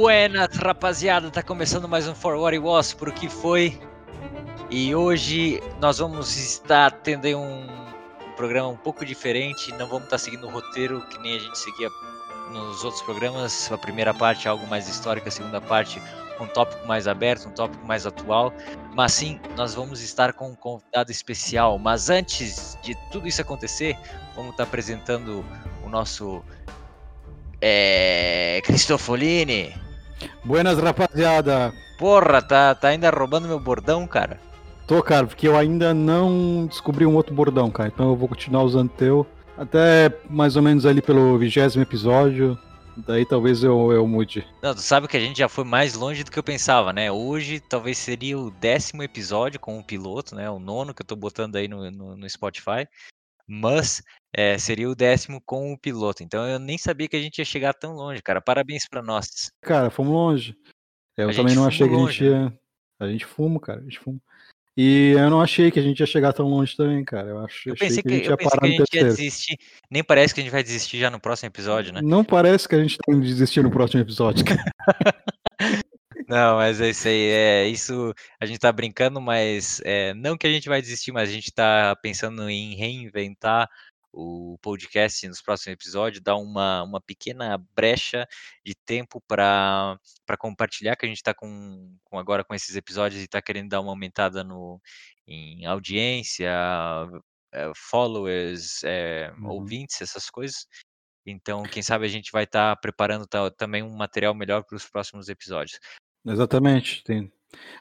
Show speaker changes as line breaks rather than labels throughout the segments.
Buenas, rapaziada, tá começando mais um For What It Was, por que foi. E hoje nós vamos estar tendo um, programa um pouco diferente, não vamos estar seguindo o roteiro que nem a gente seguia nos outros programas. A primeira parte é algo mais histórico, a segunda parte um tópico mais aberto, um tópico mais atual. Mas sim, nós vamos estar com um convidado especial. Mas antes de tudo isso acontecer, vamos estar apresentando o nosso é, Cristofolini.
Buenas, rapaziada.
Porra, tá, tá ainda roubando meu bordão, cara?
Tô, cara, porque eu ainda não descobri um outro bordão, cara. Então eu vou continuar usando teu até mais ou menos ali pelo vigésimo episódio. Daí talvez eu, eu mude.
Não, tu sabe que a gente já foi mais longe do que eu pensava, né? Hoje talvez seria o décimo episódio com o piloto, né? O nono que eu tô botando aí no, no, no Spotify. Mas é, seria o décimo com o piloto. Então eu nem sabia que a gente ia chegar tão longe, cara. Parabéns para nós.
Cara, fomos longe. Eu a também não achei que a gente ia. Né? A gente fuma, cara. A gente fuma. E eu não achei que a gente ia chegar tão longe também, cara. Eu,
eu pensei que, que, a gente ia parar que a gente ia desistir. Nem parece que a gente vai desistir já no próximo episódio, né?
Não parece que a gente tem que desistir no próximo episódio, cara.
Não, mas é isso aí. É, isso a gente tá brincando, mas é, não que a gente vai desistir, mas a gente tá pensando em reinventar o podcast nos próximos episódios, dar uma, uma pequena brecha de tempo para compartilhar, que a gente está com, com agora com esses episódios e está querendo dar uma aumentada no, em audiência, é, followers, é, uhum. ouvintes, essas coisas. Então, quem sabe a gente vai estar tá preparando também um material melhor para os próximos episódios.
Exatamente. Tem...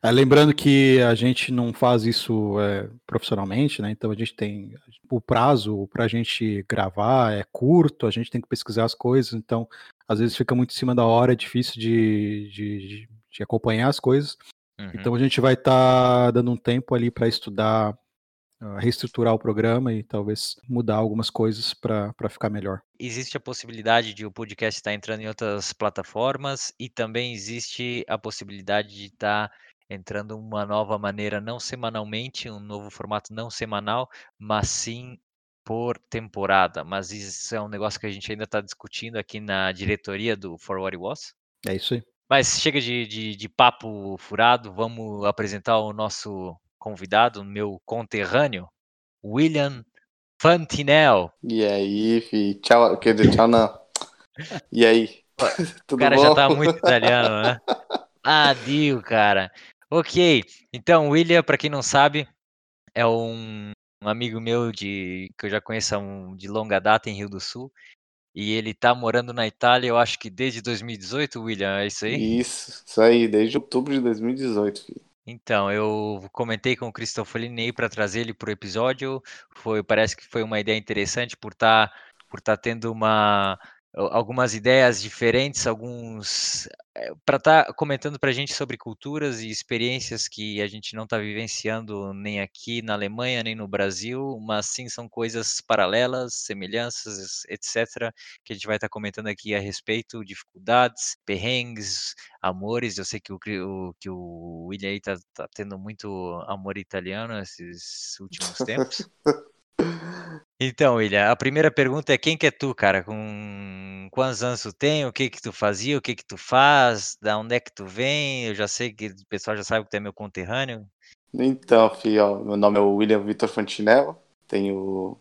É, lembrando que a gente não faz isso é, profissionalmente, né? Então a gente tem o prazo para a gente gravar é curto, a gente tem que pesquisar as coisas, então às vezes fica muito em cima da hora, é difícil de, de, de acompanhar as coisas. Uhum. Então a gente vai estar tá dando um tempo ali para estudar reestruturar o programa e talvez mudar algumas coisas para ficar melhor.
Existe a possibilidade de o podcast estar entrando em outras plataformas e também existe a possibilidade de estar entrando uma nova maneira, não semanalmente, um novo formato não semanal, mas sim por temporada. Mas isso é um negócio que a gente ainda está discutindo aqui na diretoria do For What It Was.
É isso aí.
Mas chega de, de, de papo furado, vamos apresentar o nosso convidado, meu conterrâneo, William Fantinel.
E aí, fi? Tchau, quer dizer, tchau não. E aí?
o cara bom? já tá muito italiano, né? Adio, cara. Ok, então, William, para quem não sabe, é um, um, amigo meu de que eu já conheço um, de longa data em Rio do Sul. E ele tá morando na Itália, eu acho que desde 2018, William, é isso aí?
Isso, isso aí, desde outubro de 2018, filho.
Então, eu comentei com o Cristofolini para trazer ele para o episódio. Foi, parece que foi uma ideia interessante por estar tá, por tá tendo uma algumas ideias diferentes, alguns eh, para estar tá comentando para a gente sobre culturas e experiências que a gente não está vivenciando nem aqui na Alemanha nem no Brasil, mas sim são coisas paralelas, semelhanças, etc. Que a gente vai estar tá comentando aqui a respeito, dificuldades, perrengues, amores. Eu sei que o, que o William aí tá, tá tendo muito amor italiano esses últimos tempos. Então, William, a primeira pergunta é quem que é tu, cara? Com quantos anos tu tem? O que que tu fazia? O que que tu faz? Da onde é que tu vem? Eu já sei que o pessoal já sabe que tu é meu conterrâneo.
Então, filho, meu nome é William Vitor Fantinello, tenho...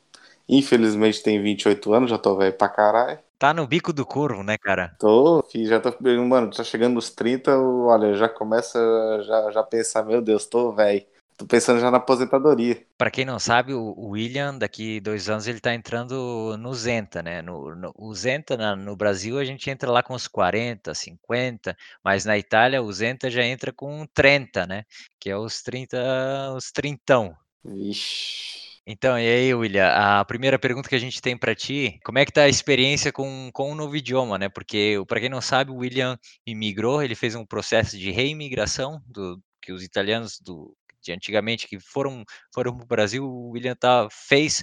Infelizmente tenho 28 anos, já tô velho pra caralho.
Tá no bico do corvo, né, cara?
Tô, filho, já tô, mano, tá chegando nos 30, olha, já começa já, já pensar, meu Deus, tô velho. Tô pensando já na aposentadoria.
Para quem não sabe, o William, daqui dois anos, ele tá entrando no Zenta, né? No, no, o Zenta, na, no Brasil, a gente entra lá com uns 40, 50, mas na Itália, o Zenta já entra com 30, né? Que é os 30, os trintão.
Vixe.
Então, e aí, William, a primeira pergunta que a gente tem para ti, como é que tá a experiência com, com o novo idioma, né? Porque, para quem não sabe, o William imigrou, ele fez um processo de reimigração do que os italianos do de antigamente que foram foram para o Brasil, o William tá, fez,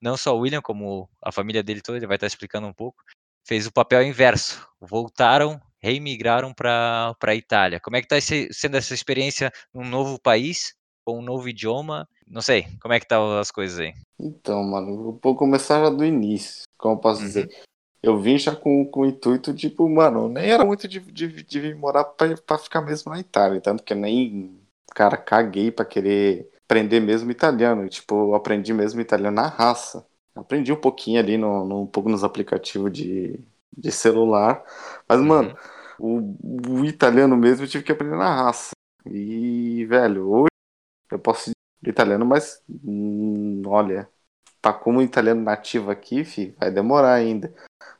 não só o William, como a família dele toda, ele vai estar tá explicando um pouco, fez o papel inverso. Voltaram, reimigraram para a Itália. Como é que está sendo essa experiência num novo país, com um novo idioma? Não sei, como é que tá as coisas aí?
Então, mano, vou começar já do início, como eu posso uhum. dizer. eu vim já com, com o intuito, tipo, mano, nem era muito de, de, de vir morar pra, pra ficar mesmo na Itália. Tanto que nem, cara, caguei pra querer aprender mesmo italiano. Tipo, eu aprendi mesmo italiano na raça. Aprendi um pouquinho ali, no, no um pouco nos aplicativos de, de celular. Mas,
Uhum.
mano, o, o italiano mesmo eu tive que aprender na raça. E, velho, hoje eu posso dizer italiano, mas hum, olha, pra como italiano nativo aqui, fi, vai demorar ainda.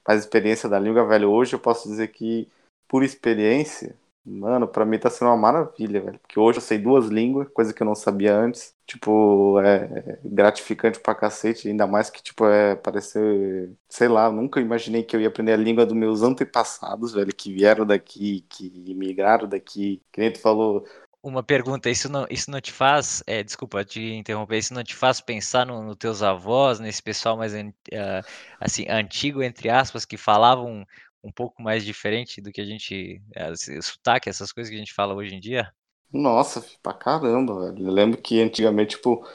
Mas experiência da língua, velho, hoje eu posso dizer que, por experiência, mano, pra mim tá sendo uma maravilha, velho. Porque hoje eu sei duas línguas, coisa que eu não sabia antes. Tipo, é gratificante pra cacete, ainda mais que, tipo, é parecer, sei lá, nunca imaginei que eu ia aprender a língua dos meus antepassados, velho, que vieram daqui, que imigraram daqui. Que nem tu falou,
Uma pergunta, isso não, isso não te faz, é, desculpa te interromper, isso não te faz pensar nos no teus avós, nesse pessoal mais ah, assim, antigo, entre aspas, que falavam um pouco mais diferente do que a gente, esse sotaque, essas coisas que a gente fala hoje em dia?
Nossa, pra caramba, velho. Eu lembro que antigamente, tipo,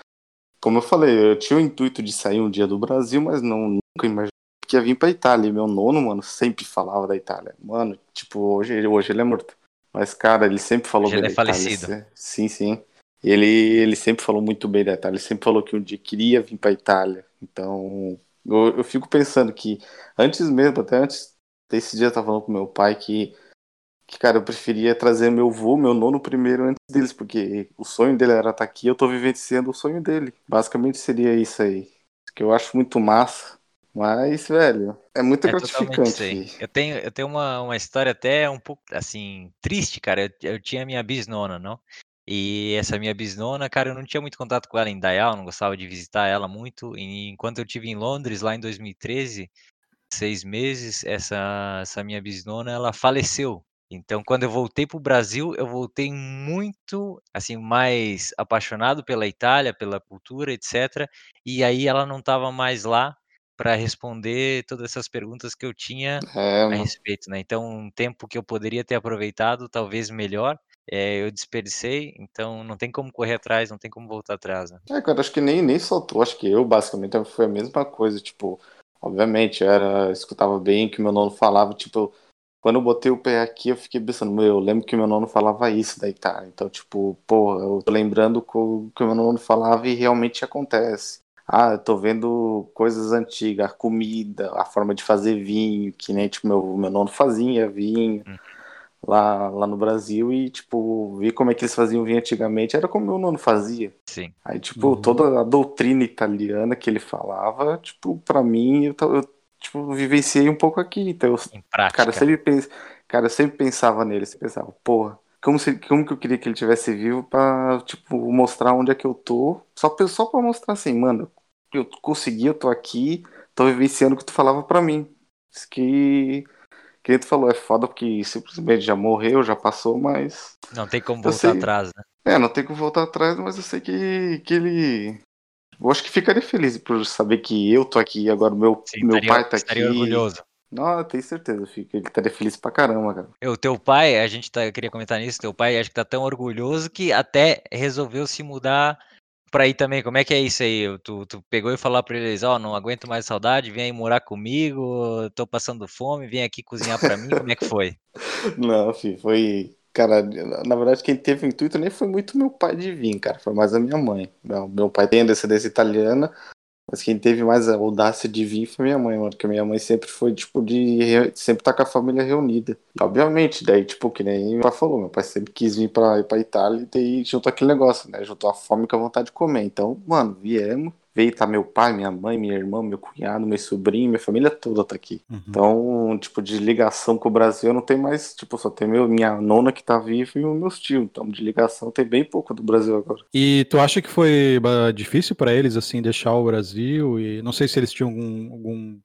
como eu falei, eu tinha o intuito de sair um dia do Brasil, mas não nunca imaginei que ia vir pra Itália. E Meu nono, mano, sempre falava da Itália. Mano, tipo, hoje, hoje ele é morto. Mas, cara, ele sempre falou
Hoje
bem
ele é
da Itália.
falecido.
Sim, sim. Ele, ele sempre falou muito bem da Itália. Ele sempre falou que um dia queria vir pra Itália. Então, eu, eu fico pensando que antes mesmo, até antes desse dia, eu tava falando com meu pai que que, cara, eu preferia trazer meu vô, meu nono primeiro antes deles, porque o sonho dele era estar aqui, eu tô vivenciando o sonho dele. Basicamente seria isso aí. Que eu acho muito massa. Mas, velho, é muito
É
gratificante.
Eu tenho, eu tenho uma, uma história até um pouco, assim, triste, cara. Eu, eu tinha minha bisnona, não? E essa minha bisnona, cara, eu não tinha muito contato com ela em Dayal, não gostava de visitar ela muito. E enquanto eu tive em Londres, lá em 2013, seis meses, essa, essa minha bisnona, ela faleceu. Então, quando eu voltei para o Brasil, eu voltei muito, assim, mais apaixonado pela Itália, pela cultura, etc. E aí ela não estava mais lá para responder todas essas perguntas que eu tinha
É,
a respeito, né? Então, um tempo que eu poderia ter aproveitado, talvez melhor, eh, eu desperdicei. Então, não tem como correr atrás, não tem como voltar atrás, né?
É, cara, acho que nem, nem soltou. Acho que eu, basicamente, foi a mesma coisa. Tipo, obviamente, eu era, escutava bem que meu nono falava. Tipo, quando eu botei o pé aqui, eu fiquei pensando, meu, eu lembro que meu nono falava isso da Itália. Então, tipo, pô, eu tô lembrando o que meu nono falava e realmente acontece. Ah, eu tô vendo coisas antigas, a comida, a forma de fazer vinho, que nem, tipo, meu, meu nono fazia vinho
Hum.
Lá, lá no Brasil e, tipo, ver como é que eles faziam vinho antigamente era como meu nono fazia.
Sim.
Aí, tipo,
Uhum.
toda a doutrina italiana que ele falava, tipo, pra mim, eu, eu, tipo, vivenciei um pouco aqui. Então, eu,
Em
cara, eu
prática.
sempre, pens... cara, eu sempre pensava nele, sempre pensava, porra, como, se... como que eu queria que ele tivesse vivo pra, tipo, mostrar onde é que eu tô, só pra, só pra mostrar assim, mano, eu consegui, eu tô aqui, tô vivenciando o que tu falava pra mim. Isso que, que tu falou, é foda porque simplesmente já morreu, já passou, mas
Não tem como voltar
sei,
atrás, né?
é, não tem como voltar atrás, mas eu sei que, que ele. Eu acho que ficaria feliz por saber que eu tô aqui, agora o meu,
Sim,
meu
estaria,
pai tá
estaria
aqui.
orgulhoso.
Não, eu tenho certeza, fico. Ele estaria feliz pra caramba, cara.
O teu pai, a gente tá, queria comentar nisso, teu pai acho que tá tão orgulhoso que até resolveu se mudar pra aí também. Como é que é isso aí? Tu, tu pegou e falou pra eles, ó, não aguento mais saudade, vem aí morar comigo, tô passando fome, vem aqui cozinhar pra mim, como é que foi?
Não, filho, foi. Cara, na verdade, quem teve o intuito nem foi muito meu pai de vir, cara. Foi mais a minha mãe. Meu pai tem descendência italiana, mas quem teve mais a audácia de vir foi minha mãe, mano. Porque minha mãe sempre foi, tipo, de. re- Sempre tá com a família reunida. E, obviamente, daí, tipo, que nem meu pai falou, meu pai sempre quis vir pra, pra Itália e daí juntou aquele negócio, né? Juntou a fome com a vontade de comer. Então, mano, viemos. Veio tá meu pai, minha mãe, minha irmã, meu cunhado, meu sobrinho, minha família toda tá aqui.
Uhum.
Então, tipo, de ligação com o Brasil não tem mais, tipo, só tem meu, minha nona que tá viva e os meus tios. Então, de ligação tem bem pouco do Brasil agora.
E tu acha que foi difícil para eles assim deixar o Brasil e não sei se eles tinham algum algum,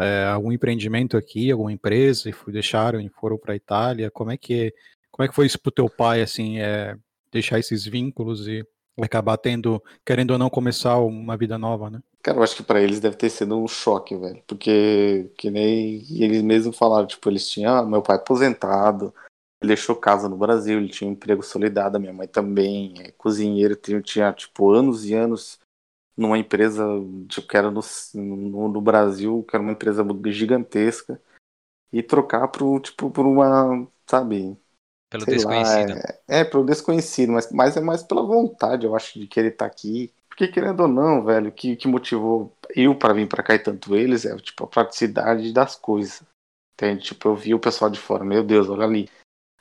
é, algum empreendimento aqui, alguma empresa e fui, deixaram e foram para Itália. Como é que como é que foi isso pro teu pai assim, é, deixar esses vínculos e acabar tendo, querendo ou não, começar uma vida nova, né?
Cara, eu acho que pra eles deve ter sido um choque, velho. Porque, que nem eles mesmos falaram, tipo, eles tinham, ah, meu pai aposentado, ele deixou casa no Brasil, ele tinha um emprego solidário, minha mãe também, é cozinheiro, tinha, tinha, tipo, anos e anos numa empresa, tipo, que era no, no, no Brasil, que era uma empresa gigantesca, e trocar pro, tipo, por uma, sabe,
Pelo
sei
desconhecido.
lá, é, é pelo desconhecido, mas, mas é mais pela vontade, eu acho, de querer estar aqui. Porque querendo ou não, velho, o que, que motivou eu para vir para cá e tanto eles é, tipo, a praticidade das coisas. Entende? Tipo, eu vi o pessoal de fora, meu Deus, olha ali.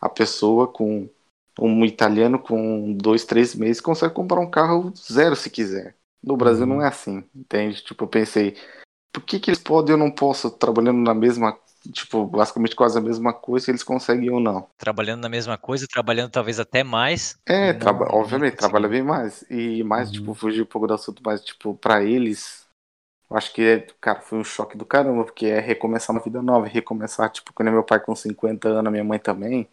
A pessoa com um italiano com dois, três meses consegue comprar um carro zero se quiser. No Brasil
Uhum.
não é assim, entende? Tipo, eu pensei, por que, que eles podem e eu não posso, trabalhando na mesma, tipo, basicamente quase a mesma coisa, eles conseguem ou não?
Trabalhando na mesma coisa, trabalhando talvez até mais.
É,
não-
traba-
não
obviamente, trabalha bem mais. E mais,
Uhum.
tipo, fugir um pouco do assunto, mas, tipo, pra eles, eu acho que, é, cara, foi um choque do caramba, porque é recomeçar uma vida nova, recomeçar, tipo, quando meu pai com 50 anos, minha mãe também.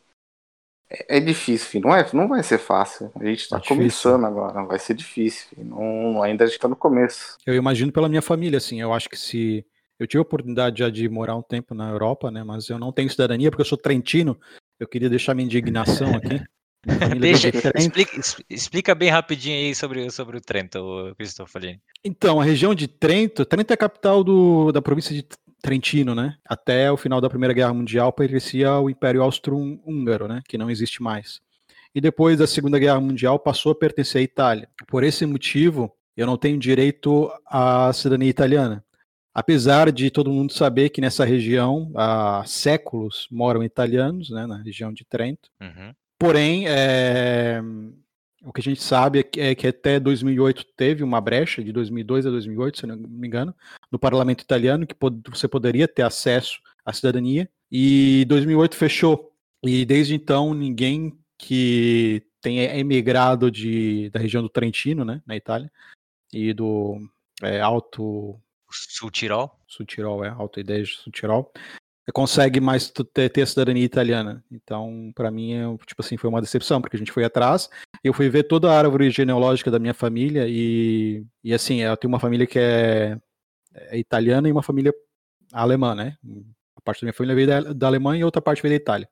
É, é difícil, filho. Não, é, não vai ser fácil. A gente tá
É
começando agora, vai ser difícil, filho. Não, ainda a gente tá no começo.
Eu imagino pela minha família, assim, eu acho que se. Eu tive a oportunidade já de morar um tempo na Europa, né? Mas eu não tenho cidadania porque eu sou trentino. Eu queria deixar minha indignação aqui. Família
Deixa, explica, explica bem rapidinho aí sobre, sobre o Trento, o Cristofalini.
Então, a região de Trento, Trento é a capital do, da província de Trentino, né? Até o final da Primeira Guerra Mundial pertencia ao Império Austro-Húngaro, né? Que não existe mais. E depois da Segunda Guerra Mundial passou a pertencer à Itália. Por esse motivo, eu não tenho direito à cidadania italiana. Apesar de todo mundo saber que nessa região há séculos moram italianos, né? Na região de Trento.
Uhum.
Porém, é, o que a gente sabe é que, é que até 2008 teve uma brecha, de 2002 a 2008, se não me engano, no parlamento italiano, que você poderia ter acesso à cidadania, e 2008 fechou. E desde então, ninguém que tenha emigrado de, da região do Trentino, né, na Itália, e do é, Alto
Sul Tirol.
Sul Tirol, é, Alto Adige, Sul Tirol, consegue mais ter, ter a cidadania italiana. Então, para mim, é, tipo assim, foi uma decepção, porque a gente foi atrás, eu fui ver toda a árvore genealógica da minha família e, e assim, eu tenho uma família que é, é italiana e uma família alemã, né? A parte da minha família veio da, da Alemanha e outra parte veio da Itália.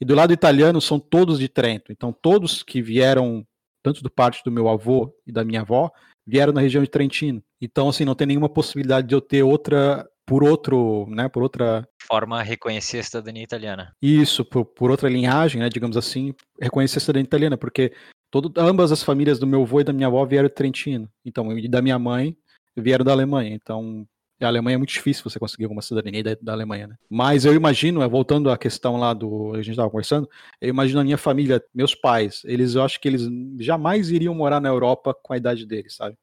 E do lado italiano são todos de Trento. Então, todos que vieram, tanto do parte do meu avô e da minha avó, vieram na região de Trentino. Então, assim, não tem nenhuma possibilidade de eu ter outra por outro, né, por outra
Forma reconhecer a cidadania italiana.
isso, por, por outra linhagem, né, digamos assim, reconhecer a cidadania italiana, porque todo, ambas as famílias do meu avô e da minha avó vieram de Trentino. Então, e da minha mãe vieram da Alemanha. Então, a Alemanha é muito difícil você conseguir alguma cidadania da, da Alemanha, né? Mas eu imagino, é, voltando à questão lá do a gente estava conversando, eu imagino a minha família, meus pais, eles eu acho que eles jamais iriam morar na Europa com a idade deles, sabe?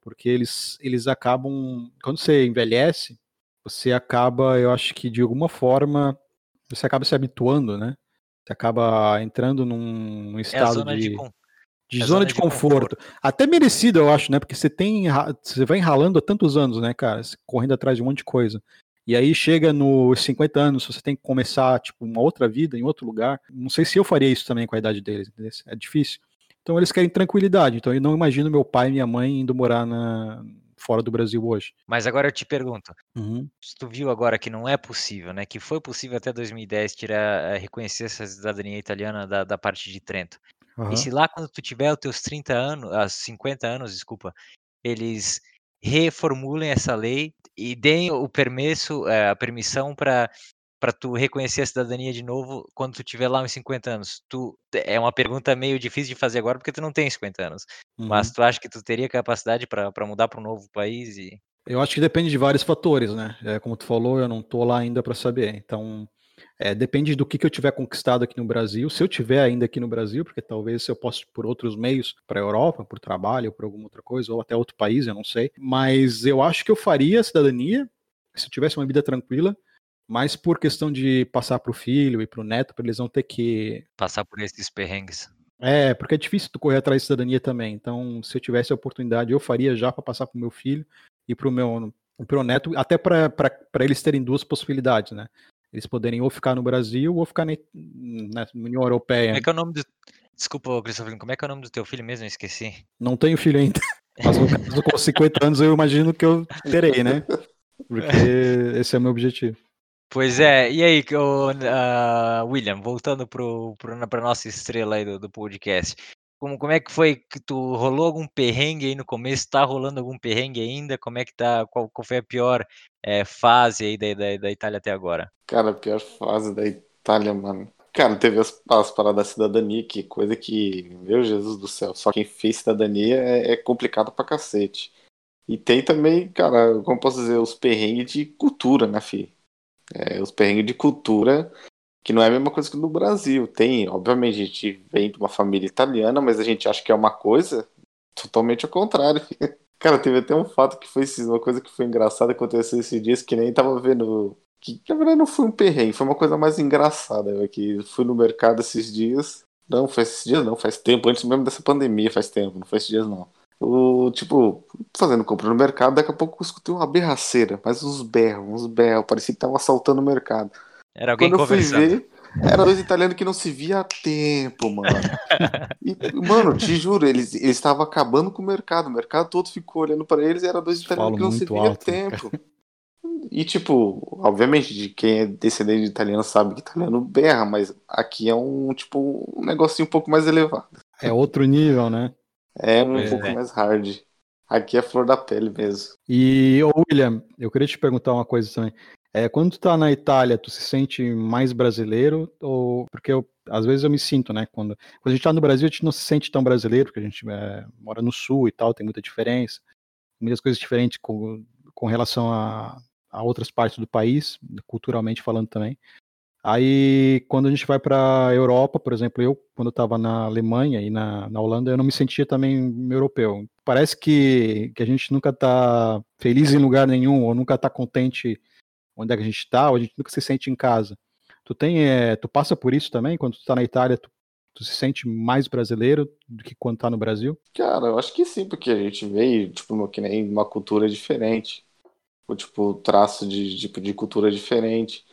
Porque eles eles acabam quando você envelhece, você acaba, eu acho que de alguma forma você acaba se habituando, né? Você acaba entrando num
É a
estado
zona de,
de, de
é
zona
zona
de
de
conforto. Até merecido, eu acho, né? Porque você tem, você vai enralando há tantos anos, né, cara? Correndo atrás de um monte de coisa. E aí chega nos 50 anos, você tem que começar, tipo, uma outra vida em outro lugar. Não sei se eu faria isso também com a idade deles, entendeu? É difícil. Então eles querem tranquilidade. Então eu não imagino meu pai e minha mãe indo morar na... fora do Brasil hoje.
Mas agora eu te pergunto,
Uhum.
se tu viu agora que não é possível, né? Que foi possível até 2010 tirar, eh, reconhecer essa cidadania italiana da, da parte de Trento.
Aham.
E se lá quando tu tiver os teus 30 anos, ah, 50 anos, desculpa, eles reformulem essa lei e deem o permisso, eh, a permissão para para tu reconhecer a cidadania de novo quando tu tiver lá uns 50 anos. Tu é uma pergunta meio difícil de fazer agora porque tu não tem 50 anos. Mas
Uhum.
tu acha que tu teria capacidade para mudar para um novo país e
Eu acho que depende de vários fatores, né? É, como tu falou, eu não tô lá ainda para saber. Então, é, depende do que, que eu tiver conquistado aqui no Brasil. Se eu tiver ainda aqui no Brasil, porque talvez eu possa ir por outros meios para a Europa, por trabalho, por alguma outra coisa, ou até outro país, eu não sei. Mas eu acho que eu faria a cidadania se eu tivesse uma vida tranquila, mas por questão de passar para o filho e para o neto, para eles não ter que
passar por esses perrengues?
é, porque é difícil tu correr atrás de cidadania também. Então, se eu tivesse a oportunidade, eu faria já para passar pro meu filho e pro meu pro neto, até para eles terem duas possibilidades, né? Eles poderem ou ficar no Brasil ou ficar na, na União Europeia.
Como é que é o nome do. Desculpa, Christopher, como é que é o nome do teu filho mesmo? Eu esqueci.
Não tenho filho ainda. Mas no caso, com 50 anos, eu imagino que eu terei, né? Porque esse é o meu objetivo.
Pois é, e aí, ah, William, voltando pro, pra nossa estrela aí do, do podcast. Como, como é que foi que tu rolou algum perrengue aí no começo? Tá rolando algum perrengue ainda? Como é que tá? Qual, qual foi a pior é, fase aí da, da, da Itália até agora?
Cara, a pior fase da Itália, mano. Cara, teve as, as paradas da cidadania, que coisa que, meu Jesus do céu, só quem fez cidadania é, é complicado pra cacete. E tem também, cara, como posso dizer, os perrengues de cultura, né, fi? É, os perrengues de cultura, que não é a mesma coisa que no Brasil. Tem, obviamente, a gente vem de uma família italiana, mas a gente acha que é uma coisa totalmente ao contrário. Cara, teve até um fato que foi uma coisa que foi engraçada aconteceu esses dias, que nem tava vendo. Que na verdade não foi um perrengue, foi uma coisa mais engraçada. Né? Que fui no mercado esses dias. Não, faz esses dias não, faz tempo, antes mesmo dessa pandemia, faz tempo, não faz esses dias não. O, tipo, fazendo compra no mercado, daqui a pouco eu escutei uma berraceira, mas uns berros, uns berros, parecia que tava assaltando o mercado.
Era alguém
Quando eu fui
conversando.
ver, era dois italianos que não se via há tempo, mano. E, mano, te juro, eles estavam acabando com o mercado. O mercado todo ficou olhando pra eles e era dois italianos que não se via há
né,
tempo. E, tipo, obviamente, de quem é descendente de italiano sabe que italiano berra, mas aqui é um, tipo, um negocinho um pouco mais elevado.
É outro nível, né?
É um
Pois
pouco
é.
mais hard. Aqui é flor da pele mesmo.
E, ô William, eu queria te perguntar uma coisa também. É, quando tu tá na Itália, tu se sente mais brasileiro? Ou porque eu, às vezes eu me sinto, né? Quando, quando a gente tá no Brasil, a gente não se sente tão brasileiro, porque a gente é, mora no sul e tal, tem muita diferença, muitas coisas diferentes com, com relação a, a outras partes do país, culturalmente falando também. Aí, quando a gente vai para Europa, por exemplo, eu, quando estava na Alemanha e na, na Holanda, eu não me sentia também europeu. Parece que, que a gente nunca está feliz em lugar nenhum, ou nunca está contente onde é que a gente está, ou a gente nunca se sente em casa. Tu tem, é, tu passa por isso também? Quando tu tá na Itália, tu, tu se sente mais brasileiro do que quando tá no Brasil?
Cara, eu acho que sim, porque a gente veio, tipo, que nem uma cultura diferente. Ou, tipo, traço de, tipo, de cultura diferente.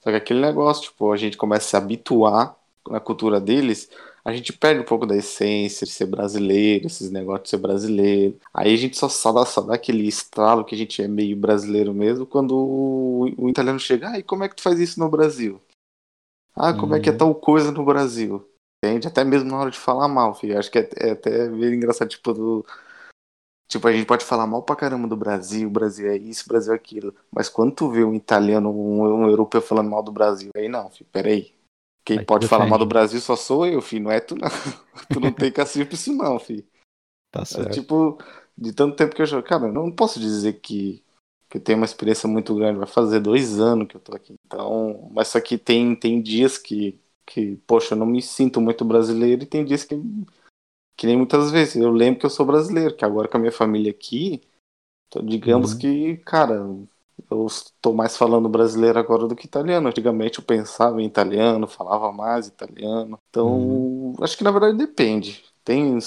Só que aquele negócio, tipo, a gente começa a se habituar na cultura deles, a gente perde um pouco da essência de ser brasileiro, esses negócios de ser brasileiro. Aí a gente só, só, dá, só dá aquele estralo que a gente é meio brasileiro mesmo quando o, o italiano chega, ah, e como é que tu faz isso no Brasil? Ah, como é que é
Uhum.
tal coisa no Brasil? Entende? Até mesmo na hora de falar mal, filho. Acho que é, é até meio engraçado, tipo, do, Tipo, a gente pode falar mal pra caramba do Brasil, o Brasil é isso, o Brasil é aquilo. Mas quando tu vê um italiano, um, um europeu falando mal do Brasil, aí não, filho, peraí. Quem
Aí
pode falar mal do. Brasil só sou eu, filho, não é tu não. tu não tem cacife pra isso não, filho.
Tá
É,
certo.
tipo, de tanto tempo que eu jogo. Cara, eu não posso dizer que, que eu tenho uma experiência muito grande. Vai fazer dois anos que eu tô aqui. Então, mas só que tem, tem dias que, que, poxa, eu não me sinto muito brasileiro e tem dias que, que nem muitas vezes. Eu lembro que eu sou brasileiro, que agora com a minha família aqui, então, digamos
Uhum.
que, cara, eu estou mais falando brasileiro agora do que italiano. Antigamente eu pensava em italiano, falava mais italiano. Então,
Uhum.
acho que na verdade depende. Tem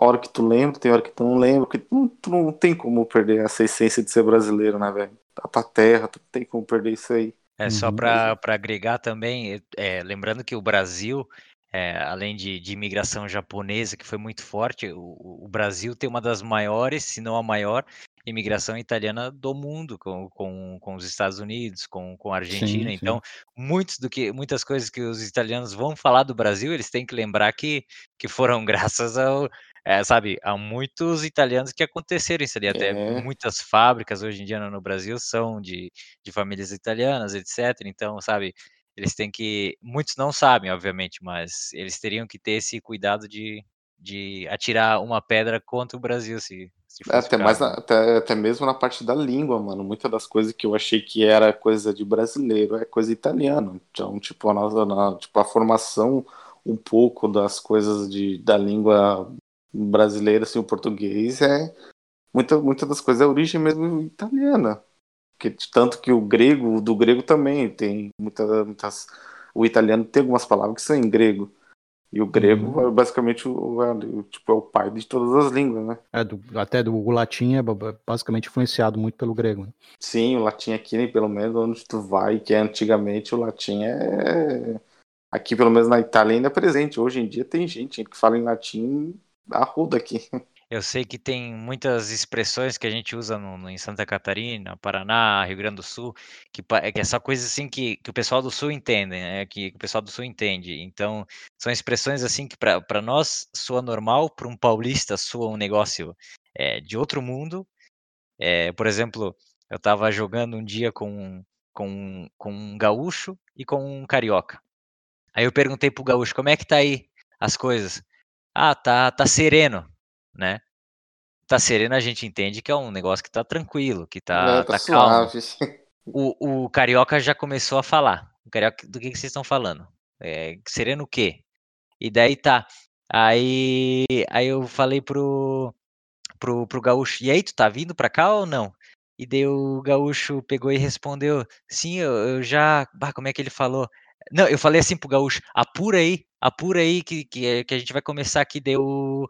hora que tu lembra, tem hora que tu não lembra, porque tu, não- tu não tem como perder essa essência de ser brasileiro, né, velho? A tua terra, tu não tem como perder isso aí.
É só
Uhum.
para agregar também, é, lembrando que o Brasil, é, além de, de imigração japonesa, que foi muito forte, o, o Brasil tem uma das maiores, se não a maior, imigração italiana do mundo, com, com, com os Estados Unidos, com, com a Argentina.
Sim, sim.
Então, muitos do que, muitas coisas que os italianos vão falar do Brasil, eles têm que lembrar que, que foram graças ao, é, sabe, a muitos italianos que aconteceram isso ali. Até
É,
muitas fábricas hoje em dia no no Brasil são de, de famílias italianas, etc. Então, sabe, eles têm que. Muitos não sabem, obviamente, mas eles teriam que ter esse cuidado de, de atirar uma pedra contra o Brasil, se, se o
até mais na-
né?
até, até mesmo na parte da língua, mano. Muitas das coisas que eu achei que era coisa de brasileiro é coisa italiana. Então, tipo, a nossa, na- tipo, a formação um pouco das coisas de, da língua brasileira, assim, o português é muita, muita das coisas é origem mesmo italiana. Que, tanto que o grego, do grego também tem muita, muitas. O italiano tem algumas palavras que são em grego. E o grego
Uhum.
é basicamente o, é, tipo, é o pai de todas as línguas, né?
É, do- até do o latim é ba- ba- basicamente influenciado muito pelo grego. né?
Sim, o latim aqui, né, pelo menos onde tu vai, que é antigamente o latim é. Aqui, pelo menos na Itália, ainda é presente. Hoje em dia tem gente que fala em latim arruda aqui.
eu sei que tem muitas expressões que a gente usa no, no- em Santa Catarina, Paraná, Rio Grande do Sul, que, é que essa coisa assim que, que o pessoal do Sul entende, né? Que, que o pessoal do Sul entende. Então, são expressões assim que para nós soa normal, para um paulista soa um negócio é, de outro mundo. É, por exemplo, eu estava jogando um dia com, com, com um gaúcho e com um carioca. Aí eu perguntei pro gaúcho, como é que tá aí as coisas? Ah, tá, tá sereno, né? Tá sereno, a gente entende que é um negócio que tá tranquilo, que tá,
tá
tá calmo.
suave.
O, o carioca já começou a falar. O carioca, do que, que vocês estão falando? É, sereno o quê? E daí tá. Aí, aí eu falei pro, pro, pro gaúcho, e aí, tu tá vindo pra cá ou não? E daí o gaúcho pegou e respondeu, sim, eu, eu já. Bah, como é que ele falou? Não, eu falei assim pro gaúcho, apura aí, apura aí que, que, que a gente vai começar aqui. Deu.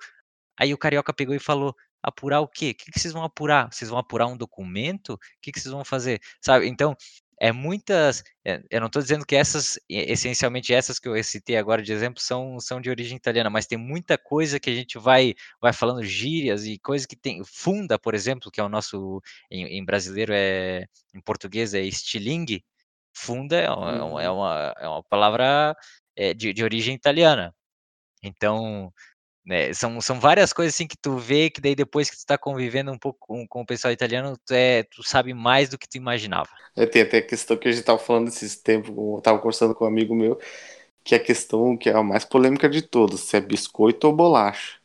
Aí o carioca pegou e falou: apurar o quê? O que, que vocês vão apurar? Vocês vão apurar um documento? O que, que vocês vão fazer? Sabe? Então, é muitas. é, eu não estou dizendo que essas, e- essencialmente essas que eu citei agora de exemplo, são, são de origem italiana, mas tem muita coisa que a gente vai, vai falando gírias e coisas que tem. Funda, por exemplo, que é o nosso. Em, em brasileiro é. Em português é estilingue. Funda é uma, é uma, é
Uhum.
uma é uma palavra é, de, de origem italiana. Então, né, são, são várias coisas assim que tu vê que daí depois que tu tá convivendo um pouco com, com o pessoal italiano, tu, é, tu sabe mais do que tu imaginava.
É, tem até a questão que a gente tava falando esses tempos, eu tava conversando com um amigo meu, que é a questão que é a mais polêmica de todas, se é biscoito ou bolacha.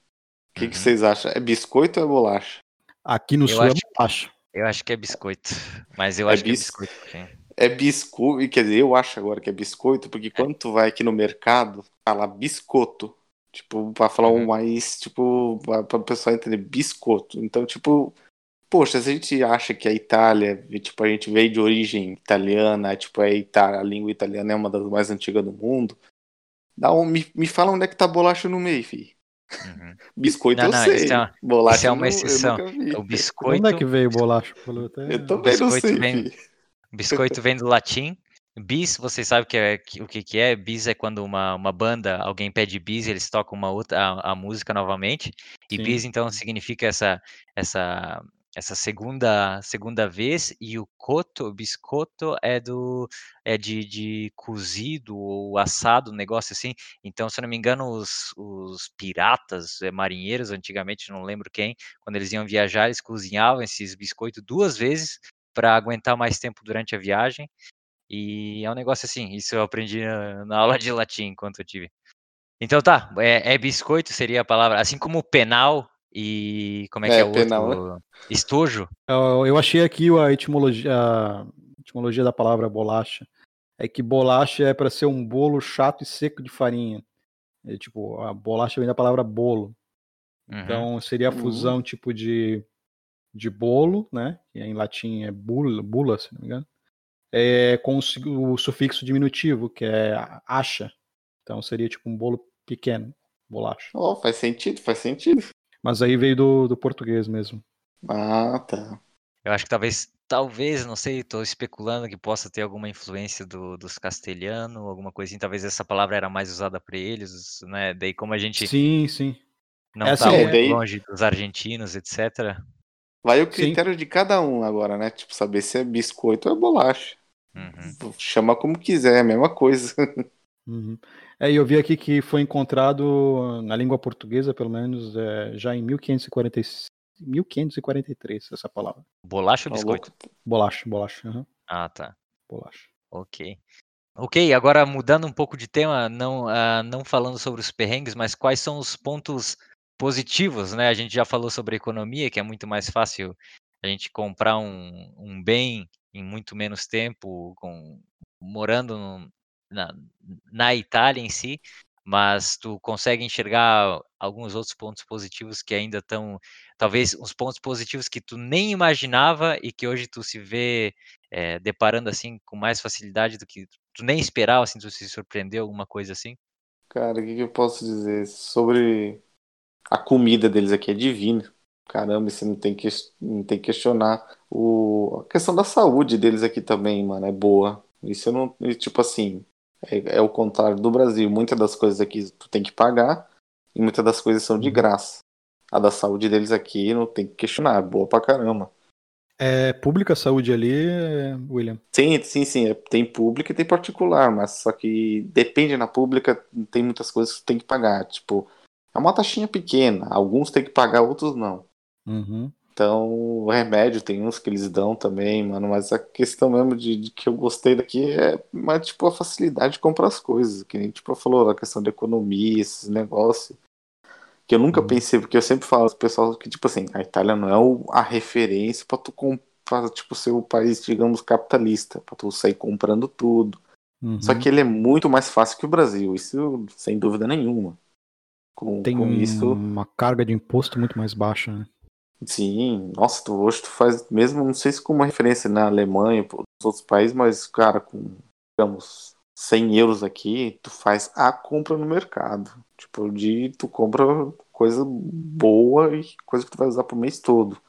O que, que
Uhum.
vocês acham? É biscoito ou é bolacha?
Aqui no
Eu
sul
acho-
é bolacha.
Eu acho que é biscoito, mas eu
É
acho que é
bis-
biscoito. sim.
É biscoito, quer dizer, eu acho agora que é biscoito, porque quando tu vai aqui no mercado, fala biscoito. Tipo, pra falar
Uhum.
um mais, tipo, pra, pra pessoa entender, biscoito. Então, tipo, poxa, se a gente acha que a Itália, tipo, a gente veio de origem italiana, tipo, a, Itália, a língua italiana é uma das mais antigas do mundo, dá um, me, me fala onde é que tá a bolacha no meio, filho.
Uhum.
Biscoito
Não,
eu
não,
sei.
isso é uma-
bolacha
isso é uma exceção. O biscoito,
Onde é que veio bolacha?
Eu também não
biscoito
sei,
vem- biscoito vem do latim. Bis, vocês sabem que é, que- o que, que é? Bis é quando uma, uma banda, alguém pede bis eles tocam uma outra, a, a música novamente. E
Sim.
bis, então, significa essa, essa, essa segunda, segunda vez. E o coto, o biscoito, é, do, é de, de cozido ou assado, um negócio assim. Então, se eu não me engano, os, os piratas, eh, marinheiros, antigamente, não lembro quem, quando eles iam viajar, eles cozinhavam esses biscoitos duas vezes para aguentar mais tempo durante a viagem. E é um negócio assim, isso eu aprendi na, na aula de latim enquanto eu tive. Então tá, é, é biscoito seria a palavra, assim como penal e como é que
É,
é o
penal,
outro? Estojo.
Eu, eu achei aqui a etimologia, a etimologia da palavra bolacha. É que bolacha é para ser um bolo chato e seco de farinha. É, tipo, a bolacha vem da palavra bolo.
Uhum.
Então seria a
Uhum.
fusão tipo de, de bolo, né? Que em latim é bula, bula se não me engano. É, com o, su- o sufixo diminutivo, que é acha. Então seria tipo um bolo pequeno, bolacha.
Ó, faz sentido, faz sentido.
Mas aí veio do, do português mesmo.
Ah, tá.
Eu acho que talvez, talvez, não sei, estou especulando que possa ter alguma influência do, dos castelhanos, alguma coisinha. Talvez essa palavra era mais usada para eles, né? Daí como a gente
Sim, sim.
não
é
está
assim,
muito
é, daí-
longe dos argentinos, etc.
Vai o
Sim.
critério de cada um agora, né? Tipo, saber se é biscoito ou é bolacha.
Uhum.
Chama como quiser, é a mesma coisa.
Uhum. É, e eu vi aqui que foi encontrado na língua portuguesa, pelo menos, é, já em 1540, 1543, essa palavra.
Bolacha ou
Tá
biscoito?
Bolacha, bolacha, aham,
Ah, tá.
bolacha.
Ok. Ok, agora mudando um pouco de tema, não, ah, não falando sobre os perrengues, mas quais são os pontos positivos, né? A gente já falou sobre economia, que é muito mais fácil a gente comprar um, um bem em muito menos tempo, com, morando no- na, na Itália em si, mas tu consegue enxergar alguns outros pontos positivos que ainda estão, talvez uns pontos positivos que tu nem imaginava e que hoje tu se vê eh, deparando assim com mais facilidade do que tu nem esperava, assim, tu se surpreendeu, alguma coisa assim?
Cara, o que, que eu posso dizer sobre a comida deles aqui? É divina. Caramba, você não tem que, não tem que questionar. O, a questão da saúde deles aqui também, mano, é boa. Isso eu não. Tipo assim, é, é o contrário do Brasil. Muitas das coisas aqui tu tem que pagar e muitas das coisas são de
Uhum.
graça. A da saúde deles aqui não tem que questionar, é boa pra caramba.
É pública a saúde ali, William?
Sim, sim, sim. é- tem pública e tem particular, mas só que depende na pública, tem muitas coisas que tem que pagar. Tipo, é uma taxinha pequena. Alguns tem que pagar, outros não.
Uhum.
Então, o remédio tem uns que eles dão também, mano. Mas a questão mesmo de, de que eu gostei daqui é mas, tipo, a facilidade de comprar as coisas. Que nem tipo, falou, a questão da economia, esses negócios. Que eu nunca
Uhum.
pensei, porque eu sempre falo pro pessoal que, tipo assim, a Itália não é o- a referência pra tu comprar, tipo, ser o país, digamos, capitalista, pra tu sair comprando tudo.
Uhum.
Só que ele é muito mais fácil que o Brasil, isso sem dúvida nenhuma. Com,
tem
com isso,
uma carga de imposto muito mais baixa, né?
sim, nossa, tu, hoje tu faz, mesmo, não sei se com uma referência na Alemanha, nos outros países, mas, cara, com, digamos, 100 euros aqui, tu faz a compra no mercado. Tipo, de tu compra coisa boa e coisa que tu vai usar pro mês todo.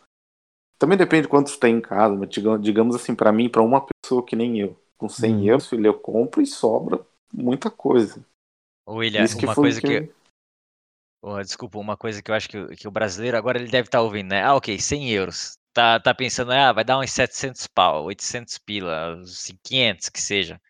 Também depende de quanto tu tem em casa, mas diga- digamos assim, pra mim, pra uma pessoa que nem eu, com 100
Uhum.
euros, filho, eu compro e sobra muita coisa.
William,
Isso que
uma
foi
coisa
que-
que. Oh, desculpa, uma coisa que eu acho que, o- que o brasileiro agora ele deve estar ouvindo, né? Ah, ok, 100 euros. Tá, tá pensando, ah, vai dar uns 700 pau, 800 pila, uns 500 que seja.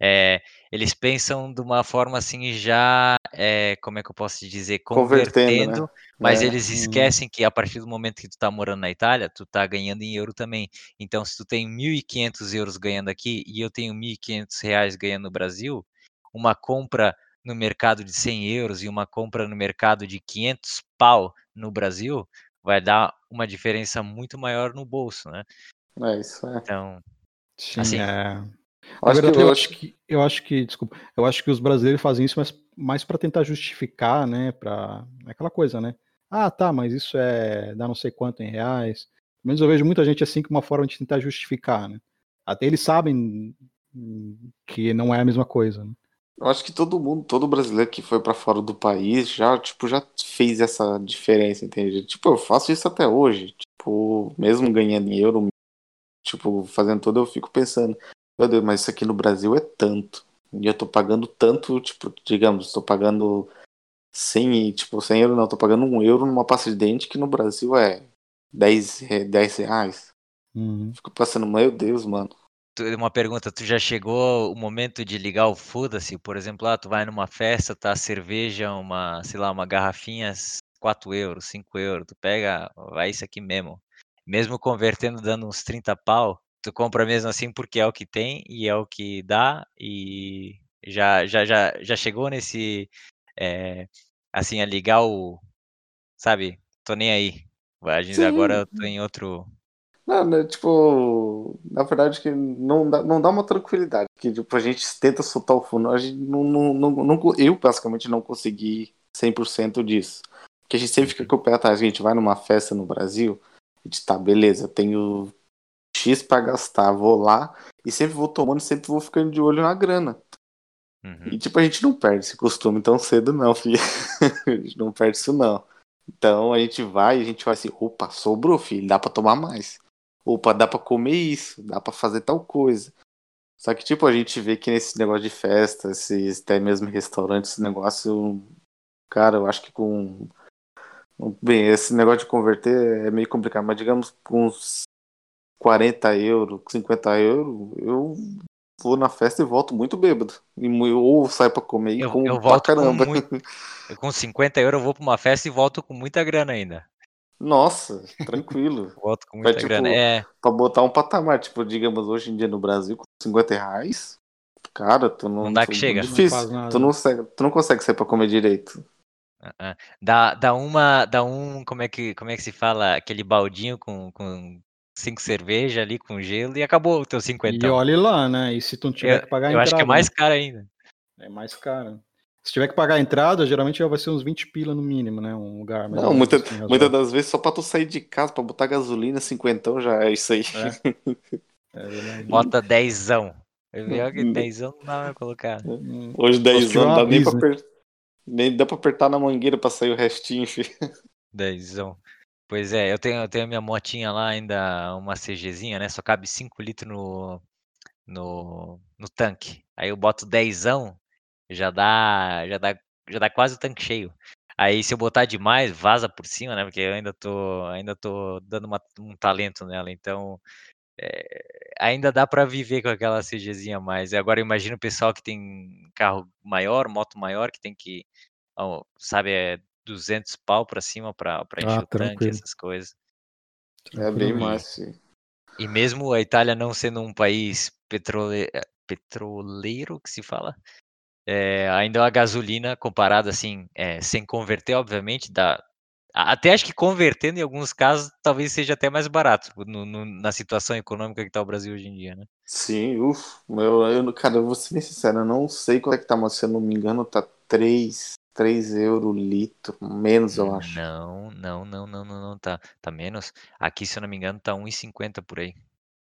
É, eles pensam de uma forma assim já, é, como é que eu posso te dizer,
Convertendo, né?
convertendo, mas
É.
eles
Uhum.
esquecem que a partir do momento que tu tá morando na Itália, tu tá ganhando em euro também. Então, se tu tem 1.500 euros ganhando aqui e eu tenho 1.500 reais ganhando no Brasil, uma compra no mercado de 100 euros e uma compra no mercado de 500 pau no Brasil vai dar uma diferença muito maior no bolso, né?
É isso, é.
Então,
Sim,
Assim,
é.
Acho que,
eu
eu
acho que, eu acho que, desculpa, eu acho que os brasileiros fazem isso mais, mais para tentar justificar, né, para aquela coisa, né? Ah, tá, mas isso é dá não sei quanto em reais. Pelo menos eu vejo muita gente assim como uma forma de tentar justificar, né? Até eles sabem que não é a mesma coisa. Né?
Eu acho que todo mundo, todo brasileiro que foi pra fora do país já, tipo, já fez essa diferença, entende? Tipo, eu faço isso até hoje. Tipo, mesmo ganhando em euro, tipo, fazendo tudo, eu fico pensando, meu Deus, mas isso aqui no Brasil é tanto. E eu tô pagando tanto, tipo, digamos, tô pagando 100, e, tipo, 100 euros não, tô pagando um euro numa pasta de dente que no Brasil é 10, re- 10 reais.
Uhum.
Fico pensando, meu Deus, mano.
Uma pergunta, tu já chegou o momento de ligar o foda-se? Por exemplo, ah, tu vai numa festa, tá cerveja, uma, sei lá, uma garrafinha, 4 euros, 5 euros, tu pega, vai isso aqui mesmo. Mesmo convertendo, dando uns 30 pau, tu compra mesmo assim porque é o que tem e é o que dá e já, já, já, já chegou nesse, é, assim, a ligar o, sabe, tô nem aí. A gente,
Sim.
agora eu tô em outro,
Não, né, tipo, na verdade que não dá, não dá uma tranquilidade, que tipo, a gente tenta soltar o fundo, a gente não, não, não, não- eu basicamente não consegui 100% disso, porque a gente sempre fica com o pé atrás, a gente vai numa festa no Brasil, a gente tá, beleza, tenho X pra gastar, vou lá e sempre vou tomando, sempre vou ficando de olho na grana,
Uhum.
e tipo, a gente não perde esse costume tão cedo não, filho, a gente não perde isso não. Então a gente vai e a gente vai assim, opa, sobrou, filho, dá pra tomar mais. Opa, dá pra comer isso, dá pra fazer tal coisa. Só que, tipo, a gente vê que nesse negócio de festa, esses até mesmo restaurantes, esse negócio, cara, eu acho que com. Bem, esse negócio de converter é meio complicado, mas digamos com uns 40 euros, 50 euros, eu vou na festa e volto muito bêbado. E, ou saio pra comer e
Eu,
como
eu
pra
volto com
caramba.
muito. eu com 50 euros eu vou pra uma festa e volto com muita grana ainda.
Nossa, tranquilo.
Volto com muita
tipo,
grana. É,
pra botar um patamar, tipo, digamos, hoje em dia no Brasil, com 50 reais, cara, tu não.
Não dá que chega.
Não
Difícil.
nada.
tu, não, consegue- tu não consegue sair pra comer direito.
ah, ah. dá, dá uma. Dá um. Como é que, como é que se fala? Aquele baldinho com, com cinco cerveja ali com gelo e acabou o teu
E
cinquentão.
olhe lá, né? E se tu não tiver
Eu,
que pagar
eu
entrada,
acho que é mais
né?
caro ainda.
É mais caro. Se tiver que pagar a entrada, geralmente já vai ser uns 20 pila no mínimo, né? Um lugar mais
Não, muita,
assim,
muitas razoável.
razoável.
das vezes só pra tu sair de casa, pra botar gasolina, cinquentão já é isso aí.
É verdade.
Bota dezão. Eu vi que
Hum.
dezão não dá pra colocar.
Hum.
Hoje
Só
10
se tiver
anos,
uma
dá nem pra, aper- nem dá pra apertar na mangueira pra sair o restinho, filho.
Dezão. Pois é, eu tenho, eu tenho a minha motinha lá ainda, uma CGzinha, né? Só cabe 5 litros no, no, no tanque. Aí eu boto dezão, já dá, já dá, já dá quase o tanque cheio. Aí se eu botar demais, vaza por cima, né? Porque eu ainda tô, ainda tô dando uma, um talento nela. Então, é, ainda dá para viver com aquela CGzinha a mais. Agora imagina o pessoal que tem carro maior, moto maior, que tem que, ó, sabe, é 200 pau para cima para encher
Ah,
o tanque, essas coisas.
É bem
E-
mais, sim.
E mesmo a Itália não sendo um país petrole... eh, petroleiro, que se fala, é, ainda a gasolina comparada assim, é, sem converter, obviamente, dá. Até acho que convertendo em alguns casos talvez seja até mais barato no- no- na situação econômica que está o Brasil hoje em dia, né?
Sim, uff, meu, eu, cara, eu vou ser bem sincero, eu não sei quanto é que tá, mas se eu não me engano, tá 3, 3 euros litro, menos eu acho.
Não, não, não, não, não, não, tá, tá menos. Aqui, se eu não me engano, tá 1,50 por aí.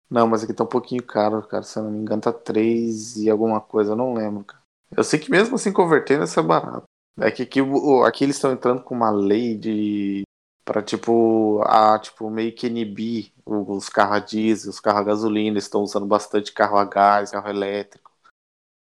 Não, mas aqui tá um pouquinho caro, cara, se eu não me engano, tá 3 e alguma coisa, eu não lembro, cara. Eu sei que mesmo assim convertendo, isso é barato. É que aqui, aqui eles estão entrando com uma lei de. Pra tipo, a, tipo, meio que inibir os carros a diesel, os carros a gasolina, eles estão usando bastante carro a gás, carro elétrico.